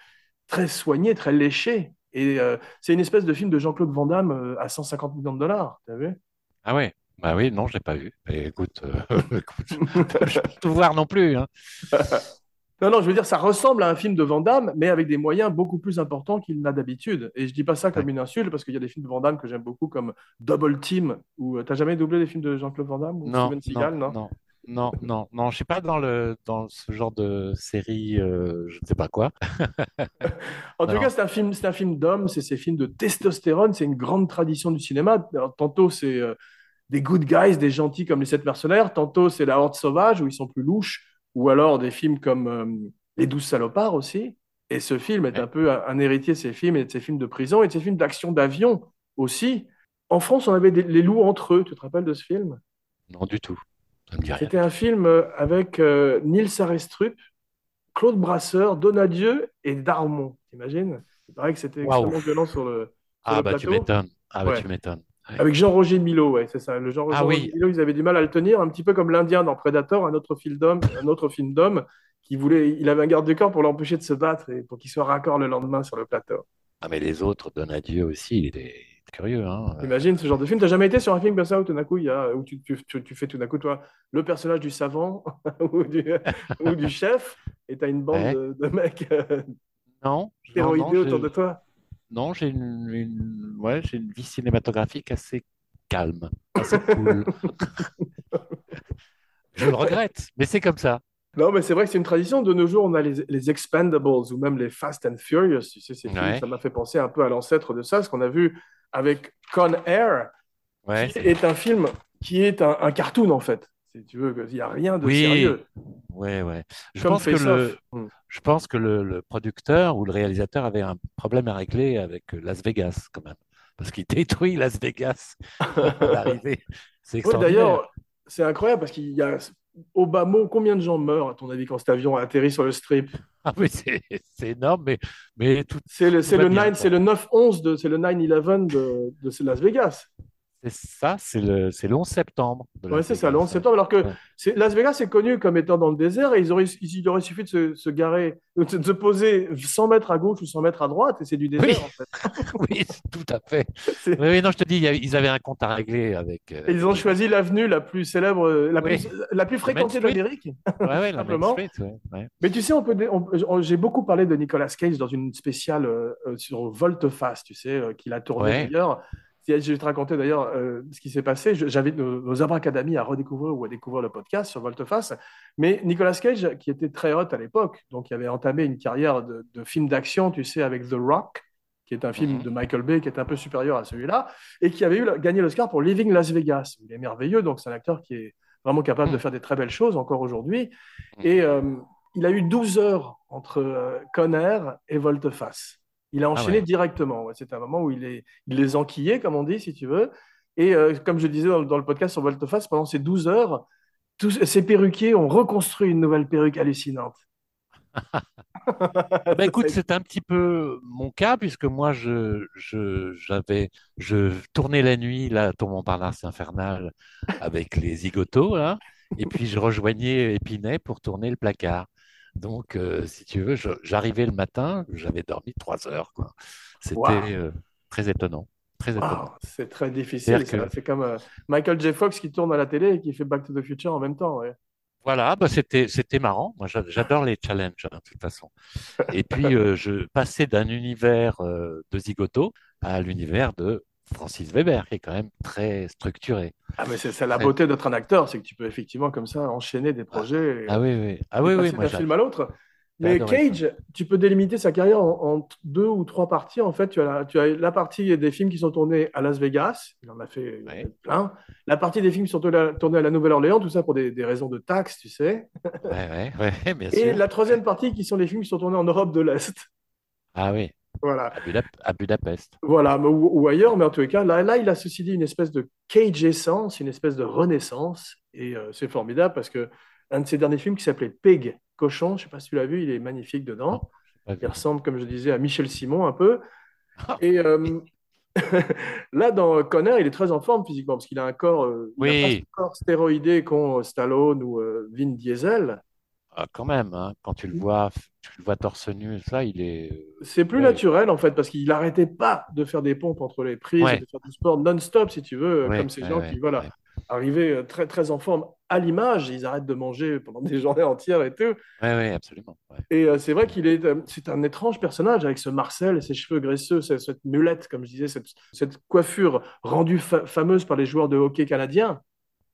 très soigné, très léché. Et euh, c'est une espèce de film de Jean-Claude Van Damme euh, à 150 millions de dollars, tu as vu? Ah ouais, bah oui, non, je l'ai pas vu. Et écoute, euh, écoute, je peux tout voir non plus. Hein. Non, non, je veux dire, ça ressemble à un film de Van Damme, mais avec des moyens beaucoup plus importants qu'il n'a d'habitude. Et je dis pas ça comme une insulte, parce qu'il y a des films de Van Damme que j'aime beaucoup, comme Double Team, ou tu t'as jamais doublé des films de Jean-Claude Van Damme ou Non, Steven Seagal, non, non, non, non, non, je suis pas dans le dans ce genre de série, euh, je ne sais pas quoi. En tout cas, c'est un film, c'est un film d'homme, c'est ces films de testostérone, c'est une grande tradition du cinéma. Alors, tantôt, c'est euh, des good guys, des gentils comme les sept mercenaires, tantôt, c'est la horde sauvage, où ils sont plus louches, ou alors des films comme euh, Les douze salopards aussi. Et ce film est un peu un, un héritier de ces films et de ces films de prison et de ces films d'action d'avion aussi. En France, on avait des- les loups entre eux. Tu te rappelles de ce film? Non, du tout. C'était un film euh, avec euh, Nils Arestrup, Claude Brasseur, Donadieu et Darmon. T'imagines? Il paraît que c'était extrêmement violent sur le, sur Ah le bah tu m'étonnes. Ah bah tu m'étonnes. Ouais. Avec Jean-Roger Milo, ouais, c'est ça. Le Jean- Ah Jean-Roger oui. Milo, ils avaient du mal à le tenir, un petit peu comme l'Indien dans Predator, un autre film d'homme, un autre film d'homme qui voulait, il avait un garde du corps pour l'empêcher de se battre et pour qu'il soit raccord le lendemain sur le plateau. Ah mais les autres, Donadieu aussi, il était curieux. Hein. Imagine ce genre de film. T'as jamais été sur un film comme ça où tout d'un coup, il y a, où tu, tu, tu, tu fais tout d'un coup, toi, le personnage du savant ou, du, ou du chef, et t'as une bande Ouais. de, de mecs euh, Non, non, autour de toi. non, j'ai une, une- ouais, j'ai une vie cinématographique assez calme, assez cool. Je le regrette, mais c'est comme ça. Non, mais c'est vrai que c'est une tradition. De nos jours, on a les, les Expendables ou même les Fast and Furious. Tu sais, ces films, Ouais. ça m'a fait penser un peu à l'ancêtre de ça, ce qu'on a vu avec Con Air, Ouais, qui est un film qui est un, un cartoon en fait. Si tu veux, il n'y a rien de Oui. sérieux. ouais, ouais. Je Comme pense que le, Off. Mm. je pense que le, le producteur ou le réalisateur avait un problème à régler avec Las Vegas quand même, parce qu'il détruit Las Vegas à l'arrivée. C'est Ouais, extraordinaire. D'ailleurs, c'est incroyable parce qu'il y a au bas mot, combien de gens meurent, à ton avis, quand cet avion a atterri sur le strip? Ah oui, c'est c'est énorme, mais, mais tout, C'est le, le, bien, 9 quoi. c'est le 9-11, de- c'est le 9-11 de, de Las Vegas. C'est ça, c'est le, c'est le 11 septembre. Las c'est ça, le Vegas, 11 septembre. Alors que Ouais. Las Vegas est connu comme étant dans le désert et ils auraient, il aurait suffi de se, se garer, de se poser 100 mètres à gauche ou 100 mètres à droite et c'est du désert Oui. en fait. Oui, tout à fait. Oui, oui, non, je te dis, ils avaient un compte à régler avec. euh, ils ont choisi l'avenue la plus célèbre, la, Oui. plus, la plus fréquentée d'Amérique. Ouais, ouais, simplement. Street, ouais, ouais. Mais tu sais, on peut, j'ai beaucoup parlé de Nicolas Cage dans une spéciale euh, sur Volteface, tu sais, euh, qu'il a tourné d'ailleurs. Je vais te raconter d'ailleurs euh, ce qui s'est passé. J'invite nos, nos abracadamis à redécouvrir ou à découvrir le podcast sur Volteface. Mais Nicolas Cage, qui était très hot à l'époque, donc il avait entamé une carrière de, de film d'action, tu sais, avec The Rock, qui est un film Mhm. de Michael Bay qui est un peu supérieur à celui-là, et qui avait eu, gagné l'Oscar pour Living Las Vegas. Il est merveilleux, donc c'est un acteur qui est vraiment capable de Mhm. faire des très belles choses encore aujourd'hui. Et euh, il a eu 12 heures entre euh, Conner et Volteface. Il a enchaîné ouais. directement. Ouais, c'est un moment où il, est, il les enquillait, comme on dit, si tu veux. Et euh, comme je disais dans, le- dans le podcast sur Volteface, pendant ces 12 heures, tous ces perruquiers ont reconstruit une nouvelle perruque hallucinante. Ah bah, écoute, c'est un petit peu mon cas, puisque moi, je, j'avais, je tournais la nuit, là, à Tourmont-Montparnasse infernal, avec les zigotos, là, et puis je rejoignais Épinay pour tourner le placard. Donc, euh, si tu veux, j'arrivais le matin, j'avais dormi trois heures. C'était Wow. euh, très étonnant, très étonnant. Waouh, c'est très difficile. Que- C'est comme euh, Michael J. Fox qui tourne à la télé et qui fait Back to the Future en même temps. ouais. Voilà, bah c'était marrant. Moi, j'a- j'adore les challenges hein, de toute façon. Et puis je passais d'un univers de zigoto à l'univers de Francis Weber, qui est quand même très structuré. Ah, mais c'est la beauté d'être un acteur, c'est que tu peux effectivement comme ça enchaîner des projets. et- Ah oui, oui, ah oui, oui, d'un film à l'autre. Mais Cage, tu peux délimiter sa carrière en, en deux ou trois parties. En fait, tu as, la, tu as la partie des films qui sont tournés à Las Vegas. Il en a fait Ouais. plein. La partie des films qui sont tournés à, la Nouvelle-Orléans, tout ça pour des, des raisons de taxes, tu sais. ouais, ouais, ouais, bien Et sûr. la troisième partie qui sont les films qui sont tournés en Europe de l'Est. Ah oui, Voilà. à, Buda- à Budapest. Voilà, ou, ou ailleurs, mais en tous les cas, là, là, il a ceci dit une espèce de cage essence, une espèce de renaissance, et euh, c'est formidable parce que un de ses derniers films qui s'appelait Pig, Cochon, je ne sais pas si tu l'as vu, il est magnifique dedans. Il ressemble, comme je disais, à Michel Simon un peu. Ah. Et euh, là, dans Conner, il est très en forme physiquement parce qu'il a un corps, euh, il a Oui. pas ce corps stéroïdé qu'ont Stallone ou Vin Diesel. Ah, quand même, hein, quand tu le vois, tu le vois torse nu, ça, il est. euh, C'est plus Ouais. naturel en fait parce qu'il n'arrêtait pas de faire des pompes entre les prises, Ouais. et de faire du sport non-stop si tu veux, Ouais, comme ces gens qui voilà arrivaient euh, très très en forme à l'image, ils arrêtent de manger pendant des journées entières et tout. Ouais, ouais, absolument. Et euh, c'est vrai qu'il est, euh, c'est un étrange personnage avec ce Marcel ses cheveux graisseux, cette, cette mulette, comme je disais, cette, cette coiffure rendue fa- fameuse par les joueurs de hockey canadiens.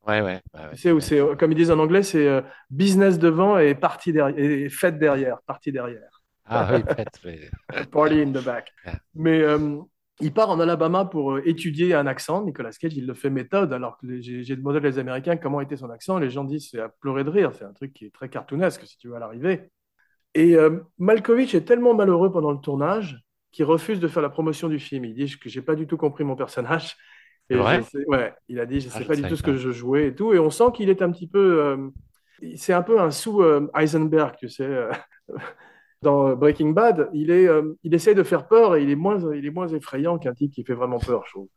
Ouais, ouais, ouais, ouais. Tu sais, où c'est, comme ils disent en anglais, c'est euh, business devant et partie derrière, et fête derrière, partie derrière. Ah oui, mais- Party in the back. Mais euh, il part en Alabama pour euh, étudier un accent. Nicolas Cage, il le fait méthode, alors que les- j'ai j'ai demandé à les Américains comment était son accent. Les gens disent c'est à pleurer de rire. C'est un truc qui est très cartoonesque, si tu veux, à l'arrivée. Et Malkovich est tellement malheureux pendant le tournage qu'il refuse de faire la promotion du film. Il dit que j'ai pas du tout compris mon personnage. Et vrai sais- ouais, il a dit je Ah, sais pas du tout ce que je jouais et tout. Et on sent qu'il est un petit peu, euh, c'est un peu un sous euh, Heisenberg, tu sais. euh, Dans euh, Breaking Bad, il est, euh, il essaie de faire peur et il est moins, il est moins effrayant qu'un type qui fait vraiment peur, je trouve.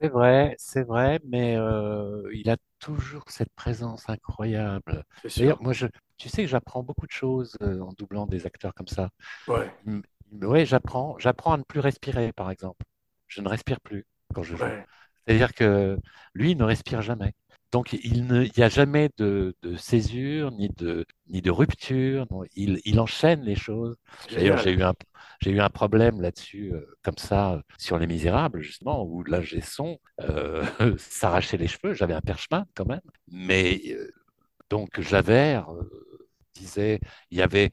C'est vrai, c'est vrai, mais euh, il a toujours cette présence incroyable. C'est sûr. D'ailleurs, moi, je, tu sais que j'apprends beaucoup de choses en doublant des acteurs comme ça. Ouais, Ouais, j'apprends, j'apprends à ne plus respirer, par exemple. Je ne respire plus quand je joue. ouais. C'est-à-dire que lui, il ne respire jamais. Donc, il n'y a jamais de, de césure, ni de, ni de rupture. Il, il enchaîne les choses. D'ailleurs, j'ai eu un, j'ai eu un problème là-dessus, euh, comme ça, sur Les Misérables, justement, où là, j'ai son euh, s'arracher les cheveux. J'avais un perchemin quand même. Mais euh, donc, Javert euh, disait, il y avait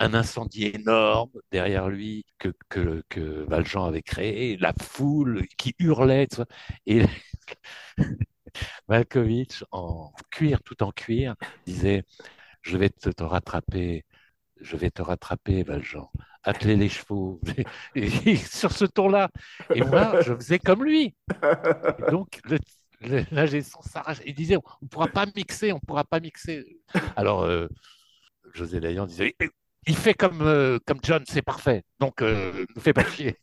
un incendie énorme derrière lui que, que, que Valjean avait créé, la foule qui hurlait, et Malkovich, en cuir, tout en cuir, disait Je vais te, te rattraper, je vais te rattraper, Valjean. Atteler les chevaux. Et sur ce ton-là. Et moi, je faisais comme lui. Et donc, le, le, l'ingé son s'arrache. Il disait On ne pourra pas mixer, on ne pourra pas mixer. Alors, euh, José Dayan disait il fait comme, euh, comme John, c'est parfait. Donc, euh, ne fais pas chier.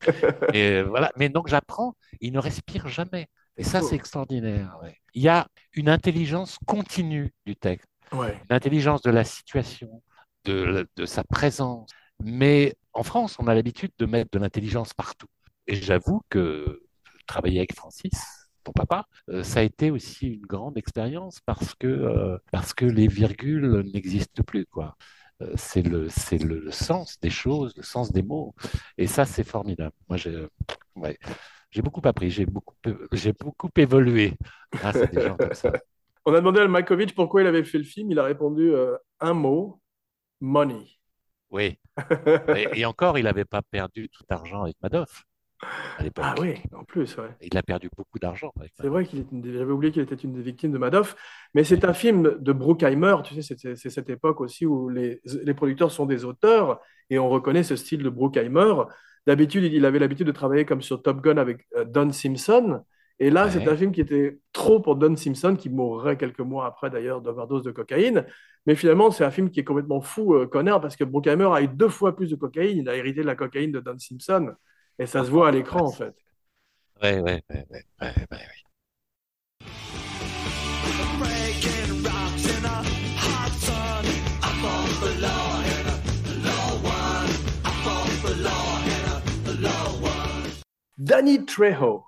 Et euh, voilà. Mais donc, j'apprends, il ne respire jamais. Et ça, c'est extraordinaire. ouais. Il y a une intelligence continue du texte, Ouais. une intelligence de la situation, de, de sa présence. Mais en France, on a l'habitude de mettre de l'intelligence partout. Et j'avoue que travailler avec Francis, ton papa, euh, ça a été aussi une grande expérience parce que, euh, parce que les virgules n'existent plus, quoi. Euh, c'est le, c'est le, le sens des choses, le sens des mots. Et ça, c'est formidable. Moi, j'ai, ouais, j'ai beaucoup appris, j'ai beaucoup, j'ai beaucoup évolué grâce à des gens comme ça. On a demandé à Malkovich pourquoi il avait fait le film. Il a répondu euh, un mot money. Oui. Et, et encore, il n'avait pas perdu tout l'argent avec Madoff à l'époque. Ah oui, en plus, ouais. Il a perdu beaucoup d'argent C'est vrai qu'il j'avais oublié qu'il était une des victimes de Madoff, mais c'est un film de Bruckheimer, tu sais, c'est c'est cette époque aussi où les, les producteurs sont des auteurs et on reconnaît ce style de Bruckheimer. D'habitude, il avait l'habitude de travailler comme sur Top Gun avec euh, Don Simpson, et là, Ouais. c'est un film qui était trop pour Don Simpson, qui mourrait quelques mois après d'ailleurs d'overdose de cocaïne. Mais finalement, c'est un film qui est complètement fou, euh, connard, parce que Bruckheimer a eu deux fois plus de cocaïne. Il a hérité de la cocaïne de Don Simpson, et ça se voit à l'écran en fait. Ouais, ouais, ouais, ouais, ouais, ouais. Danny Trejo.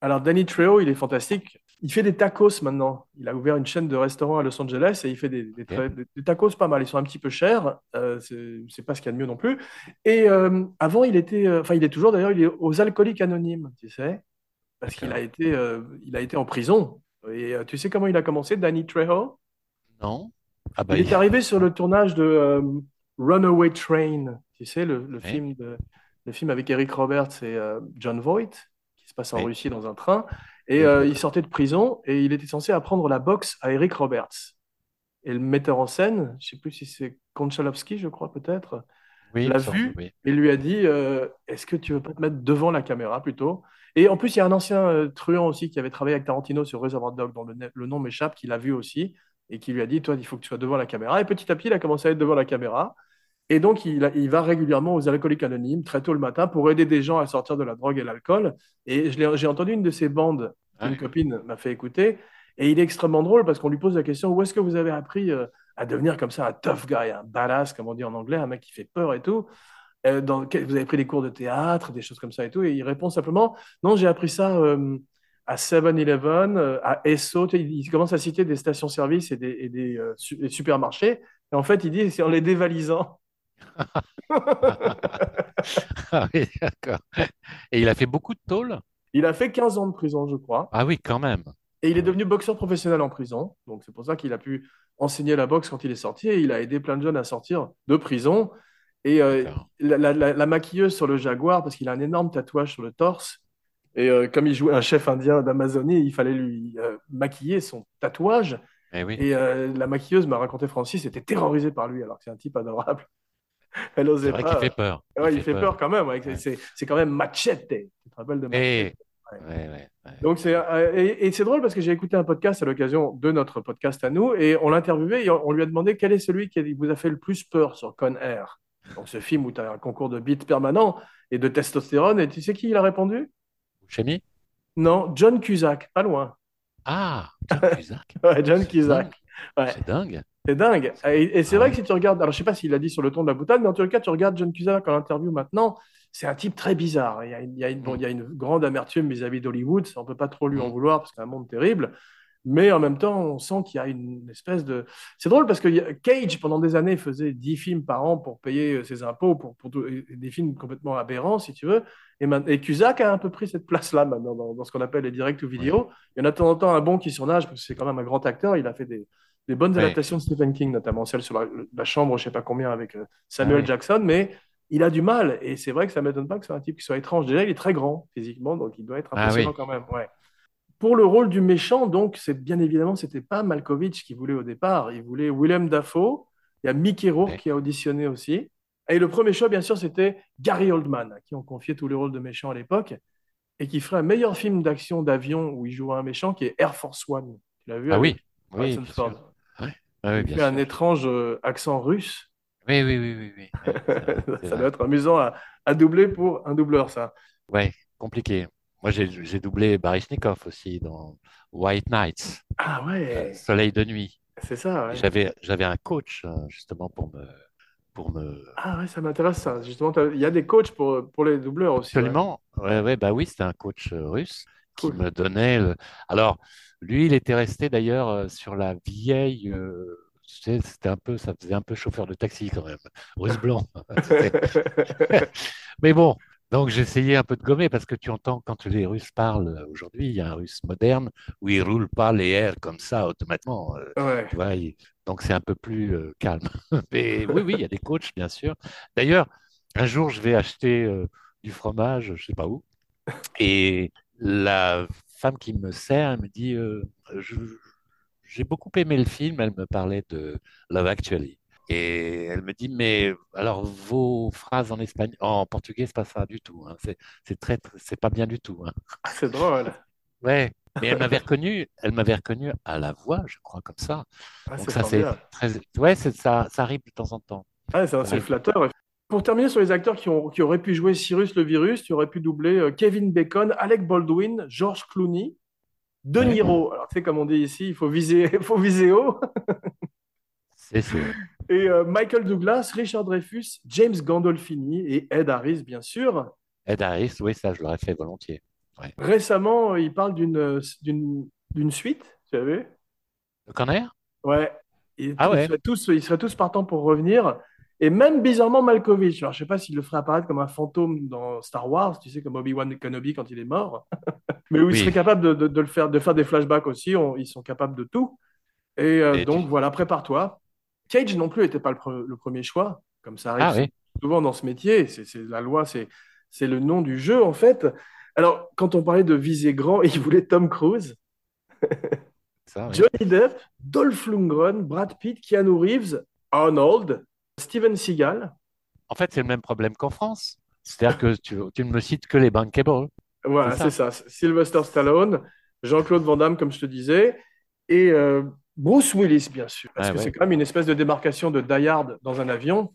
Alors, Danny Trejo, il est fantastique. Il fait des tacos maintenant. Il a ouvert une chaîne de restaurants à Los Angeles et il fait des, des, tra- des- des tacos pas mal. Ils sont un petit peu chers. Euh, c'est pas ce qu'il y a de mieux non plus. Et euh, avant, il était, euh, enfin, il est toujours d'ailleurs, il est aux Alcooliques Anonymes, tu sais, parce qu'il a été, euh, il a été en prison. Et tu sais comment il a commencé, Danny Trejo? Non? Ah bah, Il est arrivé sur le tournage de Runaway Train, tu sais, le, le Oui. film de, le film avec Eric Roberts et John Voight, qui se passe en Oui. Russie dans un train. Et euh, il sortait de prison et il était censé apprendre la boxe à Eric Roberts. Et le metteur en scène, je sais plus si c'est Konchalovsky, je crois peut-être, oui, l'a vu oui. et lui a dit euh, Est-ce que tu veux pas te mettre devant la caméra plutôt? Et en plus, il y a un ancien euh, truand aussi qui avait travaillé avec Tarantino sur Reservoir Dogs, dont le, ne- le nom m'échappe, qui l'a vu aussi et qui lui a dit Toi, il faut que tu sois devant la caméra. Et petit à petit, il a commencé à être devant la caméra. Et donc, il, a- il va régulièrement aux alcooliques anonymes très tôt le matin pour aider des gens à sortir de la drogue et l'alcool. Et j'ai entendu une de ces bandes Ouais. copine m'a fait écouter. Et il est extrêmement drôle parce qu'on lui pose la question Où est-ce que vous avez appris euh, à devenir comme ça un tough guy, un badass, comme on dit en anglais, un mec qui fait peur et tout? Euh, dans, Vous avez pris des cours de théâtre, des choses comme ça et tout? Et il répond simplement Non, j'ai appris ça euh, à 7-Eleven, euh, à Esso. Il, commence à citer des stations-service et des supermarchés. Et en fait, il dit C'est en les dévalisant. Ah oui, d'accord. Et il a fait beaucoup de tôle? Il a fait 15 ans de prison, je crois. Ah oui, quand même. Et il est devenu boxeur professionnel en prison. Donc, c'est pour ça qu'il a pu enseigner la boxe quand il est sorti. Et il a aidé plein de jeunes à sortir de prison. Et euh, la, la- la- la maquilleuse sur le jaguar, parce qu'il a un énorme tatouage sur le torse. Et euh, comme il jouait un chef indien d'Amazonie, il fallait lui euh, maquiller son tatouage. Eh oui. Et la maquilleuse m'a raconté Francis était terrorisée par lui, alors que c'est un type adorable. Elle C'est osait vrai pas. qu'il fait peur. Ouais, il fait peur quand même. ouais. Ouais. C'est c'est quand même Machete. Tu te rappelles de Machete Eh, ouais, ouais. Donc c'est euh, et, et c'est drôle parce que j'ai écouté un podcast à l'occasion de notre podcast à nous et on l'a interviewé et on on lui a demandé quel est celui qui vous a fait le plus peur sur Con Air. Donc ce film où tu as un concours de beats permanent et de testostérone et tu sais qui il a répondu? Buscemi? Non, John Cusack, pas loin. Ah, John Cusack. Ouais, John C'est Cusack. dingue. Ouais. C'est dingue. C'est dingue. Et, et c'est Ah vrai ouais. que si tu regardes, alors je sais pas s'il l'a dit sur le ton de la boutade, mais en tout cas, tu regardes John Cusack en interview maintenant, c'est un type très bizarre. Il y a, une- il y a une, bon, il y a une grande amertume vis-à-vis d'Hollywood, on peut pas trop lui en Mm. vouloir parce que c'est un monde terrible. Mais en même temps, on sent qu'il y a une espèce de. C'est drôle parce que Cage, pendant des années, faisait 10 films par an pour payer euh, ses impôts, pour, pour tout- et des films complètement aberrants, si tu veux. Et, man- et Cusack a un peu pris cette place-là maintenant dans, dans ce qu'on appelle les directs ou vidéo. Il y en a de temps en temps un bon qui surnage parce que c'est quand même un grand acteur. Il a fait des, des bonnes Ouais. adaptations de Stephen King, notamment celle sur la, la chambre, je sais pas combien, avec euh, Samuel Ah. Jackson. Mais il a du mal. Et c'est vrai que ça m'étonne pas que ce soit un type qui soit étrange. Déjà, il est très grand physiquement, donc il doit être Ah impressionnant oui. quand même. Ouais. Pour le rôle du méchant, donc, c'est bien évidemment, c'était pas Malkovich qui voulait au départ. Il voulait Willem Dafoe. Il y a Mickey Rourke Ouais. qui a auditionné aussi. Et le premier choix, bien sûr, c'était Gary Oldman, à qui on confiait tous les rôles de méchants à l'époque, et qui ferait un meilleur film d'action d'avion où il jouait un méchant, qui est Air Force One. Tu l'as vu Ah oui, oui, Oui, bien fait un sûr. étrange euh, accent russe. Oui, oui, oui, oui, oui. Ouais, Ça vrai. doit être amusant à, à doubler pour un doubleur, ça. Ouais, compliqué. Moi, j'ai doublé Baryshnikov aussi dans White Nights, Ah euh, ouais, Soleil de nuit. c'est ça. ouais. J'avais j'avais un coach euh, justement pour me pour me Ah ouais, ça m'intéresse ça. Justement, il y a des coachs pour, pour les doubleurs aussi. ouais. absolument. Ouais, ouais, bah oui, c'était un coach euh, russe qui me donnait. le- Alors, lui, il était resté d'ailleurs euh, sur la vieille. euh, c'était un peu, ça faisait un peu chauffeur de taxi quand même, russe blanc. C'était- Mais bon, donc j'essayais un peu de gommer parce que tu entends quand les Russes parlent euh, aujourd'hui, il y a un russe moderne où ils roulent pas les airs comme ça automatiquement. Ouais. tu vois, il- donc c'est un peu plus euh, calme. Mais oui, oui, il y a des coachs, bien sûr. D'ailleurs, un jour, je vais acheter euh, du fromage, je sais pas où, et la femme qui me sert, elle me dit, euh, j'ai beaucoup aimé le film, elle me parlait de Love Actually. Et elle me dit, mais alors vos phrases en espagnol, en portugais, c'est pas ça du tout. hein. C'est, très, c'est pas bien du tout. hein. Ah, C'est drôle. Ouais. Mais elle m'avait reconnu, elle m'avait reconnu à la voix, je crois, comme ça. Ah, Donc ça, c'est très, ouais, ça, ça arrive de temps en temps. Ah, c'est flatteur. Pour terminer sur les acteurs qui, ont, qui auraient pu jouer Cyrus le virus, tu aurais pu doubler euh, Kevin Bacon, Alec Baldwin, George Clooney, De. Niro. Alors, tu sais, comme on dit ici, il faut viser, il faut viser haut. C'est sûr. Et euh, Michael Douglas, Richard Dreyfus, James Gandolfini et Ed Harris, bien sûr. Ed Harris, oui, ça, je l'aurais fait volontiers. Récemment, il parle d'une euh, suite, tu vu? Le Corner? Ouais. Ah ouais. Ils seraient tous, ils seraient tous partants pour revenir. Et même bizarrement Malkovich. Alors, je sais pas s'il le ferait apparaître comme un fantôme dans Star Wars, tu sais, comme Obi-Wan Kenobi quand il est mort. Mais où il Oui. serait capable de, de- de le faire, de faire des flashbacks aussi. On- ils sont capables de tout. Et, euh, Et donc, tu- voilà, prépare-toi. Cage non plus n'était pas le, pre- le premier choix, comme ça arrive Ah oui. souvent dans ce métier. C'est la loi, c'est c'est le nom du jeu, en fait. Alors, quand on parlait de viser grand, il voulait Tom Cruise. Ça, oui. Johnny Depp, Dolph Lundgren, Brad Pitt, Keanu Reeves, Arnold, Steven Seagal. En fait, c'est le même problème qu'en France. C'est-à-dire que tu, tu ne me cites que les bankable. Voilà, C'est ça. Sylvester Stallone, Jean-Claude Van Damme, comme je te disais, et euh, Bruce Willis, bien sûr. Parce Ah que ouais. c'est quand même une espèce de démarcation de Die Hard dans un avion,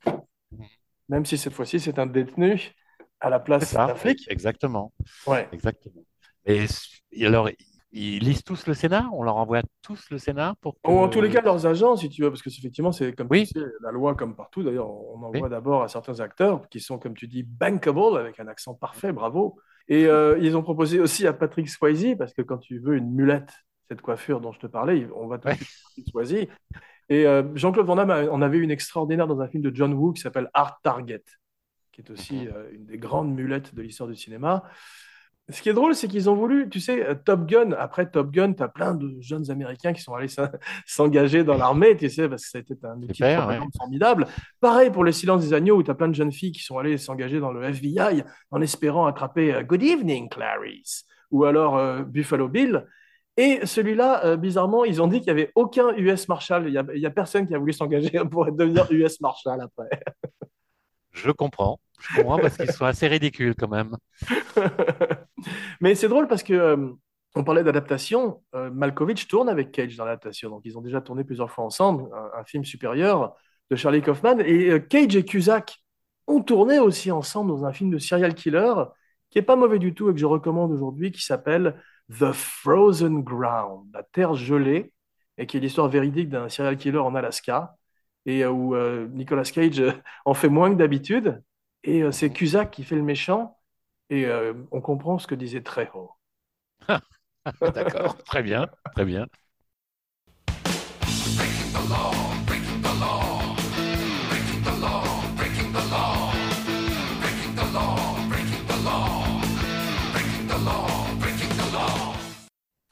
même si cette fois-ci c'est un détenu à la place d'un flic. Exactement. Ouais. Exactement. Et alors, ils lisent tous le scénar? On leur envoie tous le scénar pour que... En tous les cas, leurs agents, si tu veux, parce que c'est- effectivement, c'est comme Oui. tu sais, la loi, comme partout. D'ailleurs, on envoie Oui. d'abord à certains acteurs qui sont, comme tu dis, bankable, avec un accent parfait, bravo. Et euh, ils ont proposé aussi à Patrick Swayze, parce que quand tu veux une mulette, cette coiffure dont je te parlais, on va tout Ouais. Patrick Swayze. Et euh, Jean-Claude Van Damme en avait une extraordinaire dans un film de John Woo qui s'appelle Hard Target, qui est aussi Mhm. euh, une des grandes mulettes de l'histoire du cinéma. Ce qui est drôle, c'est qu'ils ont voulu, tu sais, euh, Top Gun, après Top Gun, tu as plein de jeunes Américains qui sont allés s'en- s'engager dans l'armée, tu sais, parce que ça a été un outil formidable. Pareil pour Les Silences des Agneaux, où tu as plein de jeunes filles qui sont allées s'engager dans le FBI en espérant attraper euh, Good Evening, Clarice, ou alors euh, Buffalo Bill. Et celui-là, euh, bizarrement, ils ont dit qu'il n'y avait aucun US Marshal. Il n'y a, a personne qui a voulu s'engager pour devenir US Marshal après. Je comprends. Je comprends parce qu'ils sont assez ridicules quand même. Mais c'est drôle parce que euh, on parlait d'adaptation. Euh, Malkovich tourne avec Cage dans l'adaptation. Donc, ils ont déjà tourné plusieurs fois ensemble, un, film supérieur de Charlie Kaufman. Et euh, Cage et Cusack ont tourné aussi ensemble dans un film de serial killer qui est pas mauvais du tout et que je recommande aujourd'hui, qui s'appelle The Frozen Ground, la terre gelée, et qui est l'histoire véridique d'un serial killer en Alaska, et euh, où Nicolas Cage en fait moins que d'habitude. Et euh, c'est Cusack qui fait le méchant, et euh, on comprend ce que disait Trejo. D'accord. Très bien. Très bien.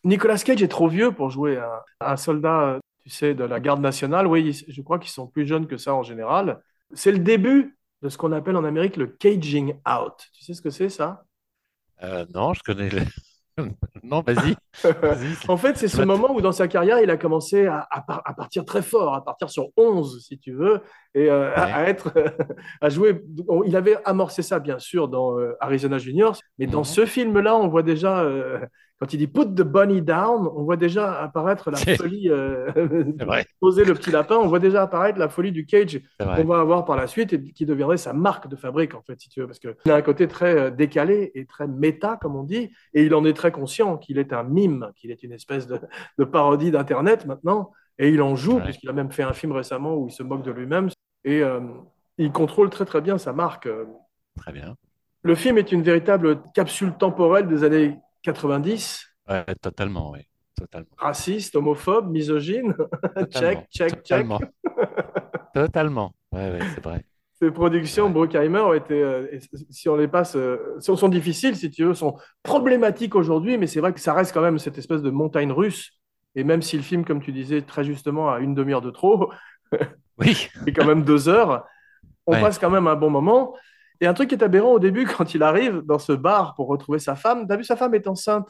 Nicolas Cage est trop vieux pour jouer un, un soldat, euh, tu sais, de la garde nationale. Oui, je crois qu'ils sont plus jeunes que ça en général. C'est le début de ce qu'on appelle en Amérique le caging out. Tu sais ce que c'est ça? Euh, non, je connais le... Non, vas-y. En fait, c'est ce moment où dans sa carrière, il a commencé à, à par- à partir très fort, à partir sur 11, si tu veux, et euh, à, Ouais. à être, à jouer. Il avait amorcé ça, bien sûr, dans euh, Arizona Junior, mais dans Mhm. ce film-là, on voit déjà, euh, quand il dit Put the bunny down, on voit déjà apparaître la folie, poser le petit lapin, on voit déjà apparaître la folie du Cage qu'on va avoir par la suite et qui deviendrait sa marque de fabrique, en fait, si tu veux, parce qu'il a un côté très décalé et très méta, comme on dit, et il en est très conscient qu'il est un mime, qu'il est une espèce de, de parodie d'Internet maintenant, et il en joue, Ouais. puisqu'il a même fait un film récemment où il se moque de lui-même, et euh, il contrôle très très bien sa marque. Très bien. Le film est une véritable capsule temporelle des années 90, Ouais, totalement, oui. Totalement. raciste, homophobe, misogyne, check, Totalement. check, check. Totalement. Totalement. Ouais, ouais, c'est vrai. Ces productions Ouais. Bruckheimer ont été, euh, si on les passe, euh, sont, sont difficiles, si tu veux, sont problématiques aujourd'hui, mais c'est vrai que ça reste quand même cette espèce de montagne russe. Et même si le film, comme tu disais très justement, a une demi-heure de trop, Oui. et quand même deux heures, on Ouais. passe quand même un bon moment. Et un truc qui est aberrant au début, quand il arrive dans ce bar pour retrouver sa femme, t'as vu, sa femme est enceinte.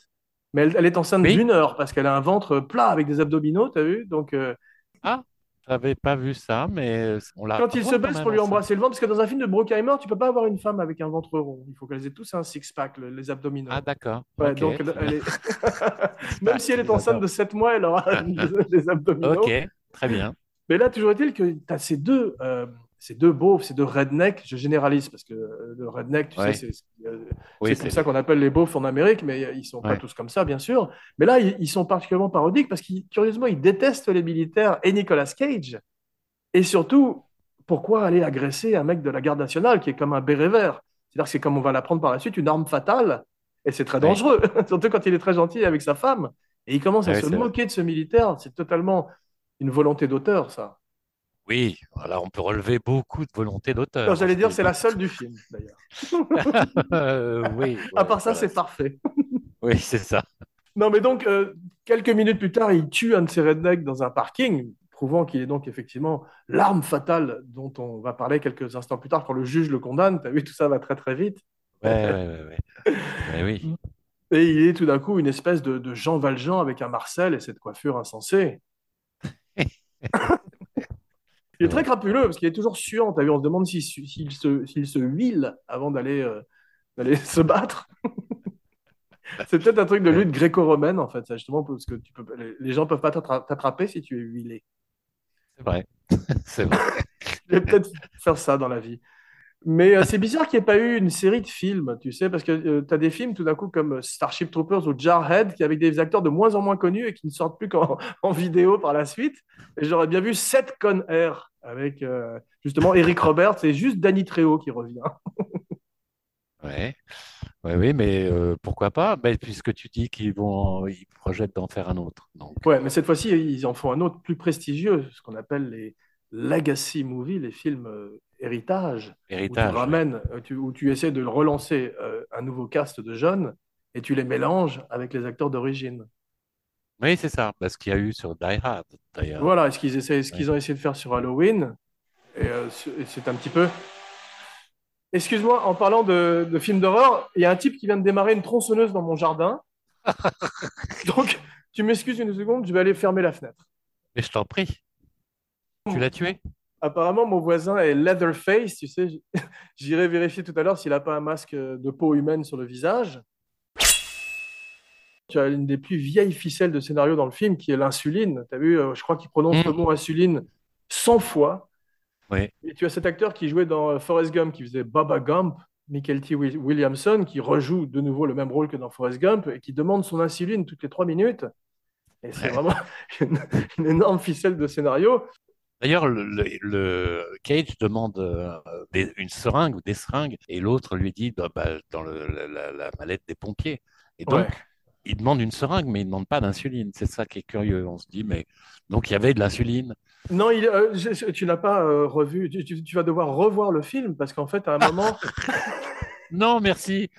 Mais elle, elle est enceinte Oui. d'une heure parce qu'elle a un ventre plat avec des abdominaux, t'as vu? Donc, euh, Ah, j'avais pas vu ça, mais on l'a. quand il se baisse pour lui embrasser le ventre, parce que dans un film de Bruckheimer, tu peux pas avoir une femme avec un ventre rond. Il faut qu'elles aient tous un six-pack, le- les abdominaux. Ah, d'accord. Ouais, donc, elle- est- même si elle est enceinte de 7 mois, elle aura des abdominaux. Ok, très bien. Mais là, toujours est-il que tu as ces deux, euh, ces deux beaufs, ces deux rednecks, je généralise parce que euh, le redneck, tu Ouais. sais, c'est euh, Oui, c'est comme ça qu'on appelle les beaufs en Amérique, mais ils sont pas tous comme ça, bien sûr. Mais là, ils, ils sont particulièrement parodiques parce qu'ils, curieusement, ils détestent les militaires et Nicolas Cage. Et surtout, pourquoi aller agresser un mec de la garde nationale qui est comme un béret vert? C'est-à-dire que c'est comme on va l'apprendre par la suite, une arme fatale. Et c'est très dangereux, surtout quand il est très gentil avec sa femme. Et il commence à Ouais, se vrai. moquer de ce militaire. C'est totalement une volonté d'auteur, ça. Oui, voilà, on peut relever beaucoup de volonté d'auteur. Non, J'allais dire, Je- c'est la seule du film, d'ailleurs. Euh, oui. à part ça, voilà. c'est parfait. Oui, c'est ça. Non, mais donc, euh, quelques minutes plus tard, il tue un de ses rednecks dans un parking, prouvant qu'il est donc effectivement l'arme fatale dont on va parler quelques instants plus tard quand le juge le condamne. Tu as vu, tout ça va très très vite. Ouais, ouais, ouais, ouais. Ouais, oui. Et il est tout d'un coup une espèce de, de Jean Valjean avec un Marcel et cette coiffure insensée. Il est très crapuleux parce qu'il est toujours suant. T'as vu, on se demande s'il se, s'il se huile avant d'aller euh, d'aller se battre. C'est peut-être un truc de lutte gréco-romaine en fait, ça, justement parce que tu peux, les, gens peuvent pas t'attra- t'attraper si tu es huilé. C'est vrai. C'est vrai. Je vais peut-être faire ça dans la vie. Mais euh, c'est bizarre qu'il n'y ait pas eu une série de films, tu sais, parce que tu as des films tout d'un coup comme Starship Troopers ou Jarhead, qui avec des acteurs de moins en moins connus et qui ne sortent plus qu'en en vidéo par la suite. Et j'aurais bien vu Seth Con Air avec euh, justement Eric Roberts et juste Danny Trejo qui revient. Ouais. Ouais, oui, mais euh, pourquoi pas? Ben, puisque tu dis qu'ils vont, ils projettent d'en faire un autre. Donc, Ouais, mais cette fois-ci, ils en font un autre plus prestigieux, ce qu'on appelle les legacy movies, les films euh, héritage. où tu héritage. ramènes, euh, tu- où tu essaies de relancer euh, un nouveau cast de jeunes et tu les mélanges avec les acteurs d'origine. Oui, c'est ça. Ben, ce qu'il y a eu sur Die Hard, d'ailleurs. Voilà, ce qu'ils essaient, ce qu'ils ont essayé de faire sur Halloween. Et euh, c'est un petit peu. Excuse-moi, en parlant de, de films d'horreur, il y a un type qui vient de démarrer une tronçonneuse dans mon jardin. Donc, Tu m'excuses une seconde, je vais aller fermer la fenêtre. Mais je t'en prie. Tu l'as tué? Apparemment, mon voisin est Leatherface, tu sais. J'irai vérifier tout à l'heure s'il n'a pas un masque de peau humaine sur le visage. Tu as une des plus vieilles ficelles de scénario dans le film qui est l'insuline. Tu as vu, euh, je crois qu'il prononce Mm. le mot insuline 100 fois. Oui. Et tu as cet acteur qui jouait dans euh, Forrest Gump, qui faisait Baba Gump, Michael T. Wi- Williamson, qui rejoue de nouveau le même rôle que dans Forrest Gump et qui demande son insuline toutes les trois minutes. Et c'est Ouais. vraiment une, une énorme ficelle de scénario. D'ailleurs, le, le- le- Cage demande euh, des- une seringue ou des seringues, et l'autre lui dit bah, bah, dans le- la, la- mallette des pompiers. Et donc, Ouais. il demande une seringue, mais il ne demande pas d'insuline. C'est ça qui est curieux. On se dit, mais donc il y avait de l'insuline. Non, il- euh, je- tu n'as pas euh, revu. Tu, tu- tu vas devoir revoir le film parce qu'en fait, à un moment. Non, merci.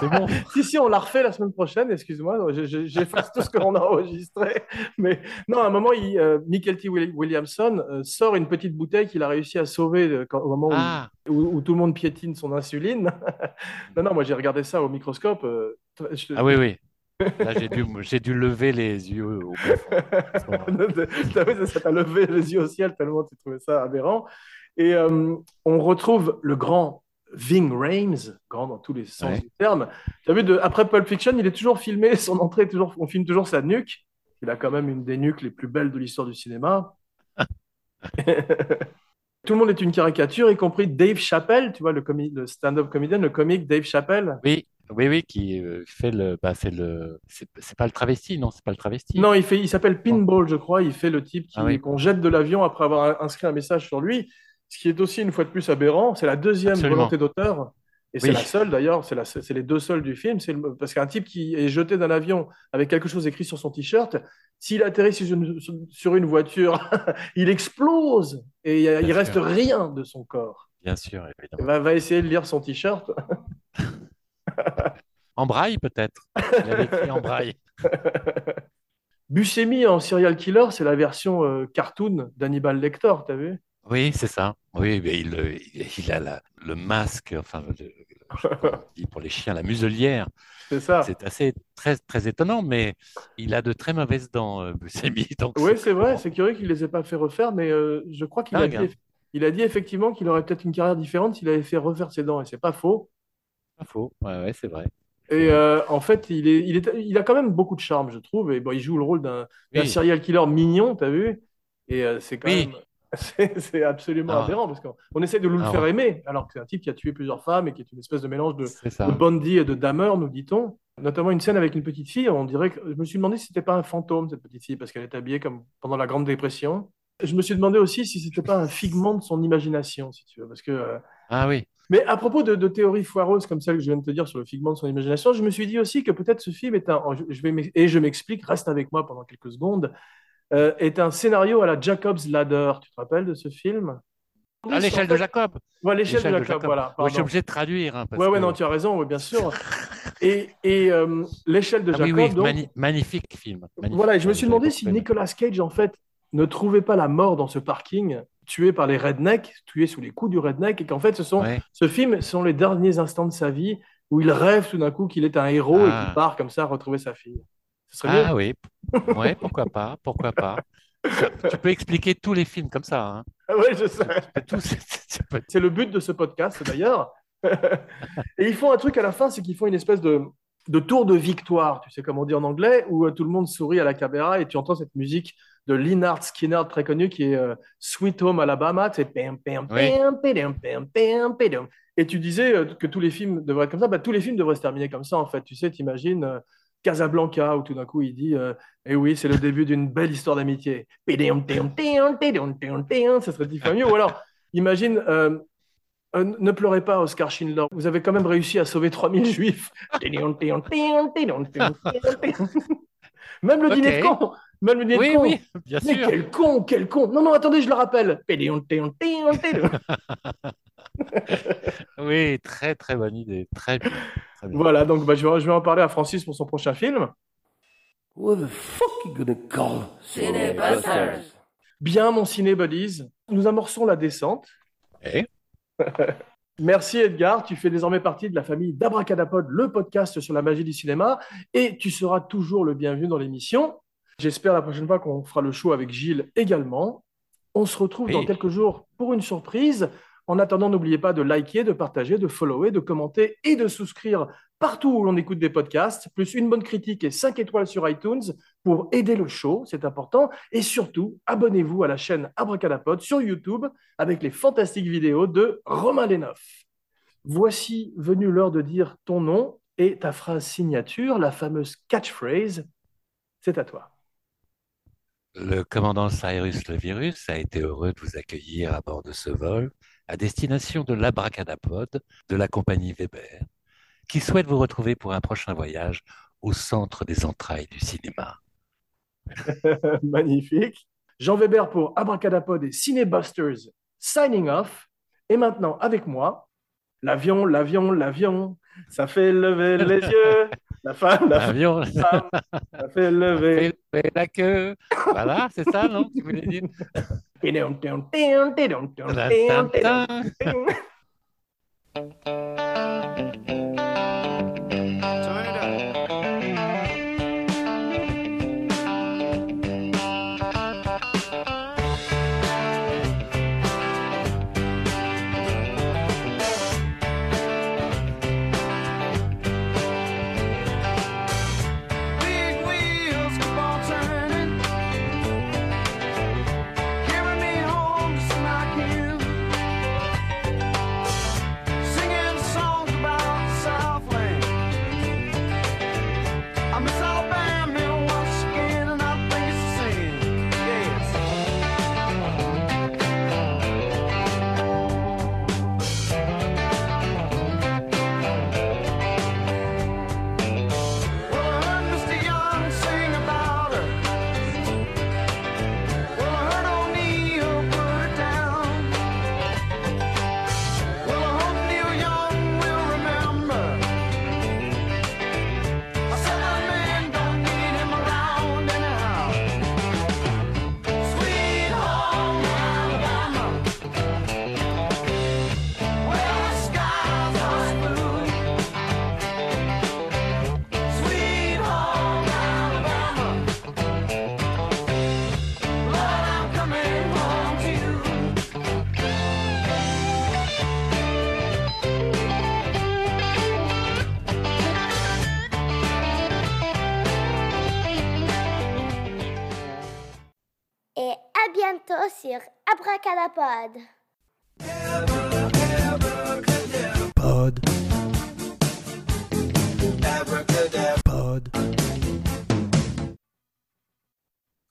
C'est bon. si, si, on l'a refait la semaine prochaine, excuse-moi, je- je- j'efface tout ce qu'on a enregistré. Mais non, à un moment, il, euh, Michael T. Will- Williamson euh, sort une petite bouteille qu'il a réussi à sauver euh, quand- au moment où, Ah, où- où tout le monde piétine son insuline. non, non, moi j'ai regardé ça au microscope. je- ah oui, oui. Là, j'ai dû, j'ai dû lever les yeux au ça t'a levé les yeux au ciel tellement tu trouvais ça aberrant. Et euh, on retrouve le grand Ving Rhames, grand dans tous les sens Ouais. du terme. Tu as vu, de, après Pulp Fiction, il est toujours filmé, son entrée, toujours, on filme toujours sa nuque. Il a quand même une des nuques les plus belles de l'histoire du cinéma. Tout le monde est une caricature, y compris Dave Chappelle, tu vois, le, stand-up comédien, le comique Dave Chappelle. Oui, oui, oui, qui euh, fait le. Bah, c'est le. C'est pas le travesti, non, c'est pas le travesti. Non, il fait, il s'appelle Pinball, je crois. Il fait le type Ah oui. qu'on jette de l'avion après avoir inscrit un message sur lui. Ce qui est aussi une fois de plus aberrant. C'est la deuxième Absolument. volonté d'auteur. Et c'est la seule d'ailleurs, c'est les deux seuls du film. Le- parce qu'un type qui est jeté d'un avion avec quelque chose écrit sur son t-shirt, s'il atterrit sur une, sur une voiture, il explose et il, il Bien reste sûr. rien de son corps. Bien sûr, évidemment. Va, va essayer de lire son t-shirt. En braille, peut-être. Il avait écrit en braille. Buscemi en serial killer, c'est la version euh, cartoon d'Hannibal Lecter, t'as vu? Oui, c'est ça. Oui, mais il, euh, il a la- le masque, enfin, le- le- pour les chiens, la muselière. C'est ça. C'est assez très, très étonnant, mais il a de très mauvaises dents, euh, Buscemi. Oui, c'est vrai, c'est curieux qu'il ne les ait pas fait refaire, mais euh, je crois qu'il a dit, hein. il a dit effectivement qu'il aurait peut-être une carrière différente s'il avait fait refaire ses dents, et c'est pas faux. Pas faux. Ouais, ouais, c'est vrai. Et euh, en fait, il, est, il, est, il a quand même beaucoup de charme, je trouve, et bon, il joue le rôle d'un d'un Oui. serial killer mignon, t'as vu? Et euh, c'est quand Oui. même... C'est absolument Ah. aberrant, parce qu'on on essaie de nous le Ah, faire ouais. aimer, alors que c'est un type qui a tué plusieurs femmes et qui est une espèce de mélange de, de Bundy et de Dahmer, nous dit-on. Notamment une scène avec une petite fille, on dirait que je me suis demandé si c'était pas un fantôme, cette petite fille, parce qu'elle est habillée comme pendant la Grande Dépression. Je me suis demandé aussi si c'était pas un figment de son imagination, si tu veux, parce que... euh, Ah oui. Mais à propos de, de théories foireuses comme celle que je viens de te dire sur le figment de son imagination, je me suis dit aussi que peut-être ce film est un... je- vais et je m'explique, reste avec moi pendant quelques secondes, euh, est un scénario à la Jacob's Ladder. Tu te rappelles de ce film? À l'échelle de Jacob. Ouais, l'échelle de Jacob, voilà. Ouais, je suis obligé de traduire. hein, parce Ouais, ouais, que- non, tu as raison, oui, bien sûr. Et, et euh, l'échelle de Ah oui, Jacob, oui, donc, mani- magnifique film. magnifique. voilà, et je me suis demandé si. Nicolas Cage, en fait, ne trouvait pas la mort dans ce parking, tué par les rednecks, tué sous les coups du redneck, et qu'en fait, ce sont, Ouais. ce film, ce sont les derniers instants de sa vie où il rêve tout d'un coup qu'il est un héros et Ah. qu'il part comme ça retrouver sa fille. Ce serait bien. Ah oui, ouais, pourquoi pas, pourquoi pas. Tu peux expliquer tous les films comme ça. Hein. Ah ouais, je sais. C'est- le but de ce podcast, d'ailleurs. et ils font un truc à la fin, c'est qu'ils font une espèce de, de tour de victoire, tu sais comme on dit en anglais, où euh, tout le monde sourit à la caméra et tu entends cette musique de Lynyrd Skynyrd très connu qui est euh, Sweet Home Alabama, c'est pam, pam, Oui. pam, pam, pam. Et tu disais euh, que tous les films devraient être comme ça, bah, tous les films devraient se terminer comme ça en fait. Tu sais, t'imagines euh, Casablanca où tout d'un coup il dit euh, Eh oui, c'est le début d'une belle histoire d'amitié. Ça serait dix fois mieux. Ou alors, imagine euh, euh, ne pleurez pas, Oscar Schindler. Vous avez quand même réussi à sauver 3000 juifs. Même le dîner de con. Même le dîner Oui, de con. oui, bien Mais sûr. quel con, quel con. Non, non, attendez, je le rappelle. Oui, très très bonne idée, très bien. très bien. Voilà, donc bah, je, vais, je vais en parler à Francis pour son prochain film. Where the fuck you gonna call? Cinebusters? Bien, mon ciné buddies, nous amorçons la descente. Eh? Merci Edgar, tu fais désormais partie de la famille d'Abracadapod, le podcast sur la magie du cinéma, et tu seras toujours le bienvenu dans l'émission. J'espère la prochaine fois qu'on fera le show avec Gilles également. On se retrouve dans quelques jours pour une surprise. En attendant, n'oubliez pas de liker, de partager, de follower, de commenter et de souscrire partout où l'on écoute des podcasts, plus une bonne critique et 5 étoiles sur iTunes pour aider le show, c'est important. Et surtout, abonnez-vous à la chaîne Abracadapod sur YouTube avec les fantastiques vidéos de Romain Lenoff. Voici venu l'heure de dire ton nom et ta phrase signature, la fameuse catchphrase. C'est à toi. Le commandant Cyrus le Virus a été heureux de vous accueillir à bord de ce vol à destination de l'Abracadapod de la compagnie Weber, qui souhaite vous retrouver pour un prochain voyage au centre des entrailles du cinéma. Magnifique. Jean Weber pour Abracadapod et Cinébusters signing off. Et maintenant, avec moi, l'avion, l'avion, l'avion, ça fait lever les yeux. La femme, la L'avion femme, ça fait lever. fait lever la queue. Voilà, c'est ça, non Tu voulais dire sur Abracadapod.